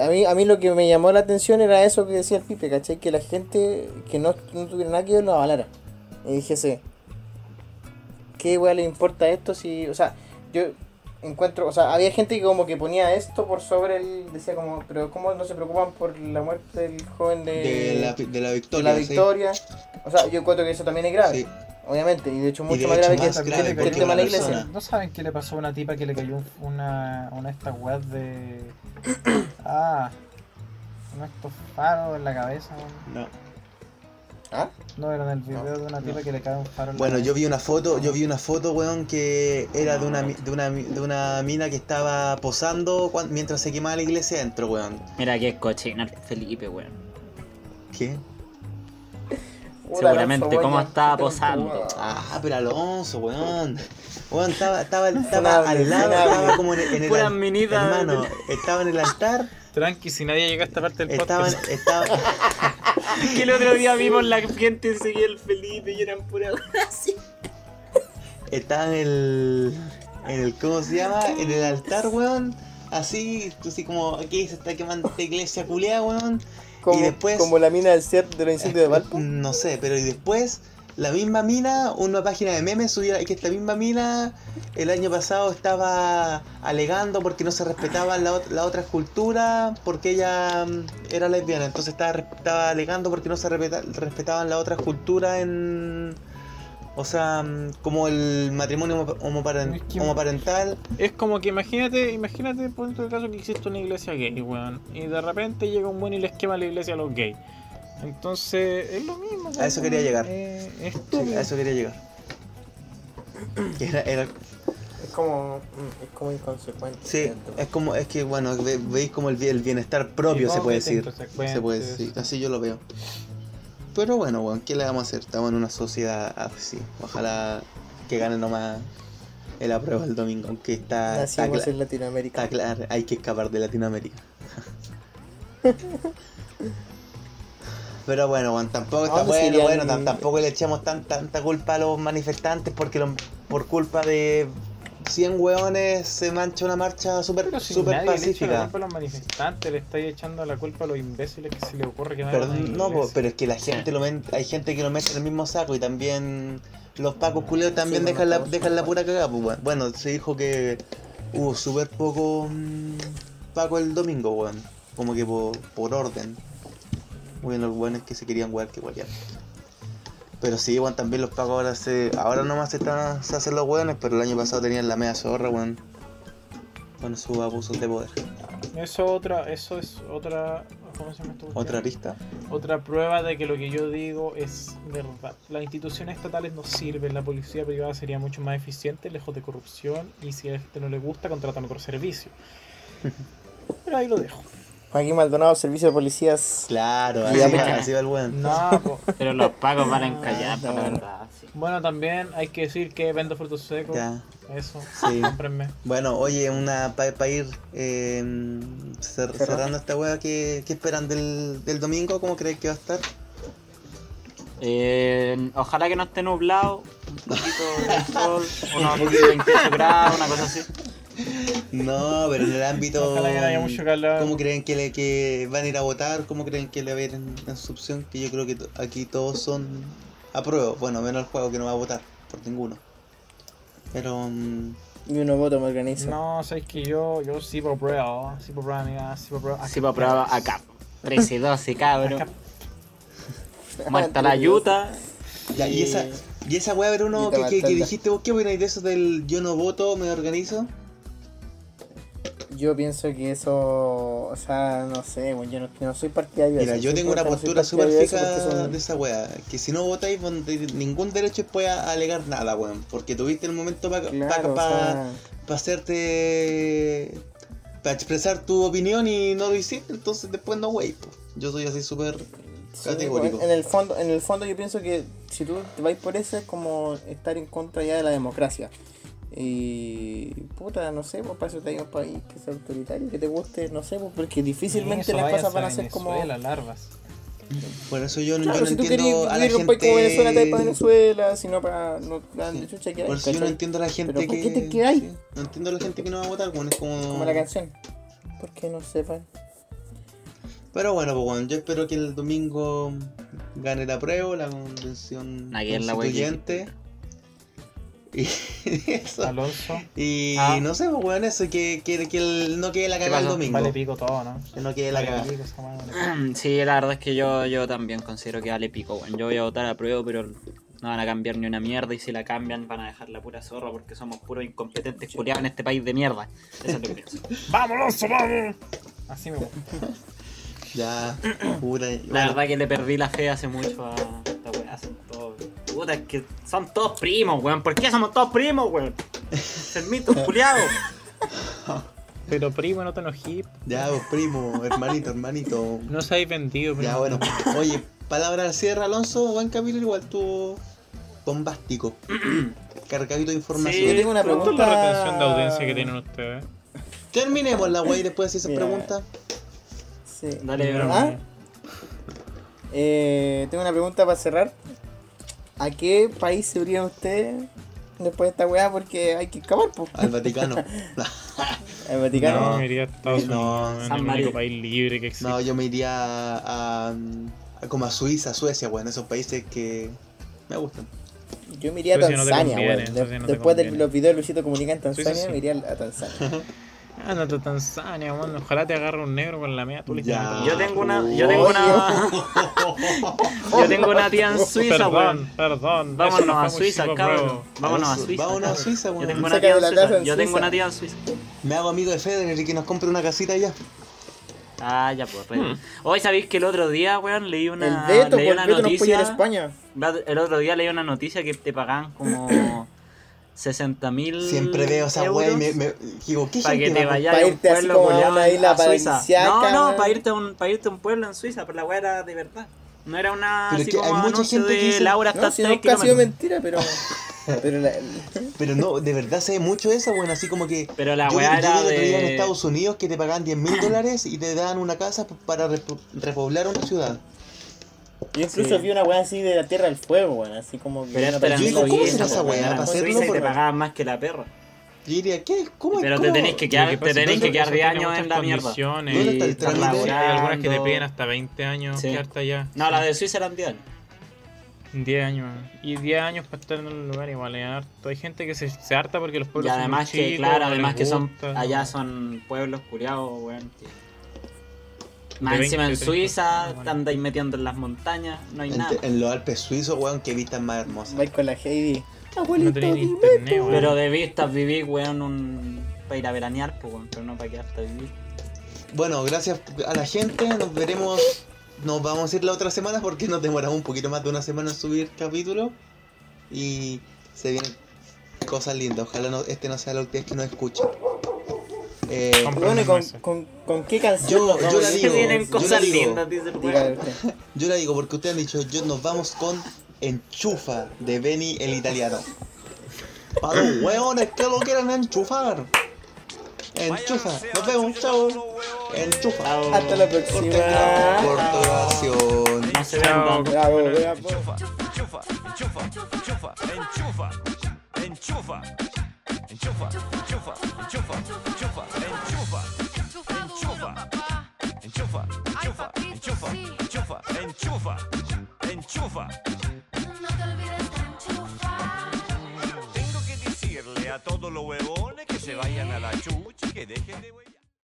a, mí, a mí lo que me llamó la atención era eso que decía el Pipe, ¿cachai? Que la gente que no, no tuviera nada que ver lo avalara. Y dije, sí, ¿qué weá le importa esto si, o sea, yo encuentro, o sea, había gente que como que ponía esto por sobre el, decía como, pero ¿cómo no se preocupan por la muerte del joven de, De la, de la de victoria, la sí. victoria? O sea, yo encuentro que eso también es grave, Sí. Obviamente, y de hecho mucho de más hecho grave que, grave que el porque tema de la iglesia. persona- ¿No saben qué le pasó a una tipa que le cayó un- una, una de estas weas de. Ah, estos faros en la cabeza? weón? No. ¿Ah? No, era en el video de una tipa que le cae un faro en la Bueno, yo cabeza. vi una foto, yo vi una foto, weón, que era de una, mi- de una, mi- de una mina que estaba posando mientras se quemaba la iglesia adentro, weón. Mira que cochina el Felipe, weón. ¿Qué? Seguramente, Alonso, ¿cómo estaba posando? Ah, pero Alonso, weón. Weón, estaba, estaba, estaba al lado, estaba como en, el- en el Puras al- minitas. Hermano, estaba en el altar, Tranqui, si nadie llega a esta parte del estaban, podcast. estaba, Que el otro día vimos la gente y seguía el Felipe y eran pura así. estaba en el, en el, ¿cómo se llama? En el altar, weón. Así, así como aquí se está quemando esta iglesia culiada, weón. Como, y después, como la mina del CERT de los incendios de Valpo. No sé, pero y después la misma mina, una página de memes subía que esta misma mina el año pasado estaba alegando porque no se respetaban la, ot- la otra escultura porque ella mm, era lesbiana, entonces estaba, estaba alegando porque no se respeta- respetaban la otra escultura en... O sea, mm, como el matrimonio Es que- homoparental. Es como que imagínate, imagínate por ejemplo, el caso que existe una iglesia gay, weón. Y de repente llega un buen y les quema la iglesia a los gays. Entonces, es lo mismo. A eso quería llegar. Eh, es Sí, a eso quería llegar. Era- era, Es como, mm, es como inconsecuente. Sí, siento. es como, es que bueno, ve- veis como el, el bienestar propio se puede decir. Se puede decir, así yo lo veo. Pero bueno, weón, ¿qué le vamos a hacer? Estamos en una sociedad así. Ojalá que gane nomás el apruebo el domingo, aunque está, Nacimos en Latinoamérica. está claro, hay que escapar de Latinoamérica. Pero bueno, tampoco ¿A está se bueno, bueno, tam- tampoco le echamos tan, tanta culpa a los manifestantes porque lo- por culpa de 100 weones se mancha una marcha súper si super le la pacífica. a los manifestantes, le estáis echando la culpa a los imbéciles que se les ocurre quemar Pero, no, po, pero es que la gente lo hay gente que lo mete en el mismo saco y también los pacos culeos también Sí, dejan, la, bueno, dejan la pura cagada. Pues, bueno, se dijo que hubo súper poco mm, paco el domingo, weón. Como que por, por orden. Bueno, los buenos que se querían wear que guayar. Pero sí, weón, también los pacos ahora se. Ahora nomás se, están, se hacen los weones, pero el año pasado tenían la media zorra, weón. Con sus abusos de poder. Eso otra, eso es otra, ¿cómo se llama esto? Otra arista. Otra prueba de que lo que yo digo es verdad. Las instituciones estatales no sirven, la policía privada sería mucho más eficiente, lejos de corrupción, y si a la gente no le gusta, contrata mejor servicio. Pero ahí lo dejo. Joaquín Maldonado, servicio de policías. Claro, así, así va el weón. No, po. Pero los pagos van a encallar, la verdad, sí. Bueno, también hay que decir que vendo frutos secos. Ya. Eso. Sí. Cómprenme. Bueno, oye, una para ir eh, cer- cerrando esta weá, ¿qué, qué esperan del, del domingo? ¿Cómo creen que va a estar? Eh, ojalá que no esté nublado, un poquito de sol, unos 28 grados, una cosa así. No, pero en el ámbito. Ojalá que no haya mucho calor. ¿Cómo creen que, le, que van a ir a votar? ¿Cómo creen que le va a ir en, en su opción? Que yo creo que aquí todos son a prueba. Bueno, menos el juego que no va a votar por ninguno. Pero. mm, Y uno voto me organiza. No, sabes que yo, yo sí por prueba, sí por prueba, amiga, sí por prueba. Así para probar acá. 13 12, cabrón. Acá. Muerta la yuta. ya, y esa, y esa weá, Bruno, que, que, que dijiste vos, ¿qué opináis de eso del yo no voto, me organizo? Yo pienso que eso, o sea, no sé, bueno, yo no, yo no soy partidario de Mira, eso. yo Soy tengo una postura súper de eso fija son- de esa weá. Que si no votáis, no ningún derecho puede alegar nada, weón. Porque tuviste el momento para Claro, o sea, hacerte. para expresar tu opinión y no lo hiciste, entonces después no, wey. po. Yo soy así súper sí, categórico. en el fondo, en el fondo yo pienso que si tú te vais por eso es como estar en contra ya de la democracia. Y puta, no sé, pues para eso te hay un país que sea autoritario, que te guste, no sé, pues porque difícilmente las cosas van a ser como. Venezuela, larvas. Por eso yo, no- Claro, yo no si tú entiendo a la país gente. como Venezuela, te vas para Venezuela, si no para. No, la Sí. chucha que hay, Por eso yo no entiendo a la gente Pero ¿por que. qué te quedáis? sí, no entiendo a la gente que no va a votar, weón. Es como. Como la canción. ¿Por qué no sepan? Pero bueno, pues bueno, yo espero que el domingo gane la prueba, la convención la constituyente. Y eso. Alonso. Y Ah. no sé, pues weón, eso, que, que, que el- no quede la cagada el domingo. Vale pico todo, ¿no? Que no quede la Vale cagada. pico vale. Sí, la verdad es que yo, yo también considero que vale pico, weón. Yo voy a votar a prueba, pero no van a cambiar ni una mierda y si la cambian van a dejar la pura zorra porque somos puros incompetentes culiados en este país de mierda. Eso es lo que pienso. ¡Vamos, Alonso, vamos! Así me gusta. Ya, puta. La bueno, verdad que le perdí la fe hace mucho a esta weá. Son todos. Puta, es que son todos primos, weón. ¿Por qué somos todos primos, weón? Enfermitos, culiados. Pero primo, no te enojí. Ya, pues primo, hermanito, hermanito. No se habéis vendido, Ya, bueno. Oye, palabra al cierre, Alonso. Buen capítulo, igual tuvo bombástico. Cargadito de información. Yo tengo una ¿Cuánto es pregunta. la retención de audiencia que tienen ustedes? Terminemos la wey después de esas Mira. preguntas. Sí. Dale, bro. ¿Ah? Eh, tengo una pregunta para cerrar. ¿A qué país se irían ustedes después de esta weá? Porque hay que escapar, pues. Al Vaticano. El Vaticano. No, me iría a Estados No, Unidos, San el único país libre que existe. No, yo me iría a, a- a como a Suiza, Suecia, weón. Esos países que me gustan. Yo me iría a no Tanzania, conviene, no Después de los videos de Luisito Comunica en Tanzania, Suiza sí. me iría a Tanzania. Ándate a Tanzania, weón. Ojalá te agarre un negro con la media tú Ya. Yo tengo una. Yo tengo una. Yo tengo una tía en Suiza, Perdón, weón. perdón. Vámonos a Suiza, chico, cabrón. Vámonos a Suiza. vámonos a. Suiza, Yo weón. tengo una tía en Suiza. Yo tengo una tía en Suiza. Me hago amigo de Federer y que nos compre una casita allá. Ah, ya pues. re- Hoy sabéis que el otro día, weón, leí una. el Beto, leí pues una el Beto nos puede ir a noticia. España. El otro día leí una noticia que te pagaban como 60 mil. Siempre veo esa weá y me, me- digo, ¿qué Para que te vayas a un irte así pueblo como a una isla a Suiza. No, no, para irte, a un, para irte a un pueblo en Suiza, pero la weá era de verdad. No era una Pero así que hay como mucha anuncio gente que de dice- Laura No, si 3 nunca ha sido mentira, pero. pero la- Pero no, de verdad se ve mucho eso, bueno, así como que. Pero la yo, weá yo era día en de. Estados Unidos que te pagaban 10 mil dólares y te daban una casa para repo- repoblar una ciudad. Yo incluso Sí. vi una weá así de la Tierra del Fuego, weón. Así como que. Pero en Yo digo, ¿cómo será esa weá? Para hacerlo, y te pagaban más que la perra. Yo diría, ¿qué? ¿Cómo Pero cómo? te tenés que quedar, que te tenés que quedar eso 10 tiene años en la mierda. ¿Dónde Y está el? Hay algunas que te piden hasta 20 años Sí. quedarte allá. No, la de Suiza eran 10 años. 10 años. Y 10 años para estar en un lugar igual es harto. Hay gente que se, se harta porque los Y pueblos además son muy que, chicos, claro, no además que son allá no. son pueblos curiados, weón. que- Más 20, encima en 30, Suiza, bueno. te andáis metiendo en las montañas, no hay En, nada. en los Alpes suizos, weón, que vistas más hermosas. Vais con la Heidi. No Abuelito, dime internet. Pero de vistas vivir, weón, un... para ir a veranear, pues, weón, pero no para quedarte a vivir. Bueno, gracias a la gente. Nos veremos. Nos vamos a ir la otra semana porque nos demoramos un poquito más de una semana en subir capítulo. Y se vienen cosas lindas. Ojalá no, este no sea la última vez que nos escuchen. Eh, Y Compra bueno, ¿y unos con, meses. con, con qué canción Yo- nos yo vamos la digo, vienen yo la digo. lindas, dice el yo la digo porque ustedes han dicho, yo nos vamos con Enchufa de Benny el italiano. Para los hueones que lo quieran enchufar. Enchufa. Nos vemos, chao. Enchufa. Hasta la próxima. Corta grabación. No se. Bravo, enchufa, enchufa, enchufa, enchufa, enchufa, enchufa, enchufa, enchufa, enchufa, enchufa, enchufa, enchufa. Tengo que decirle a todos los huevones que se vayan a la chucha y que dejen de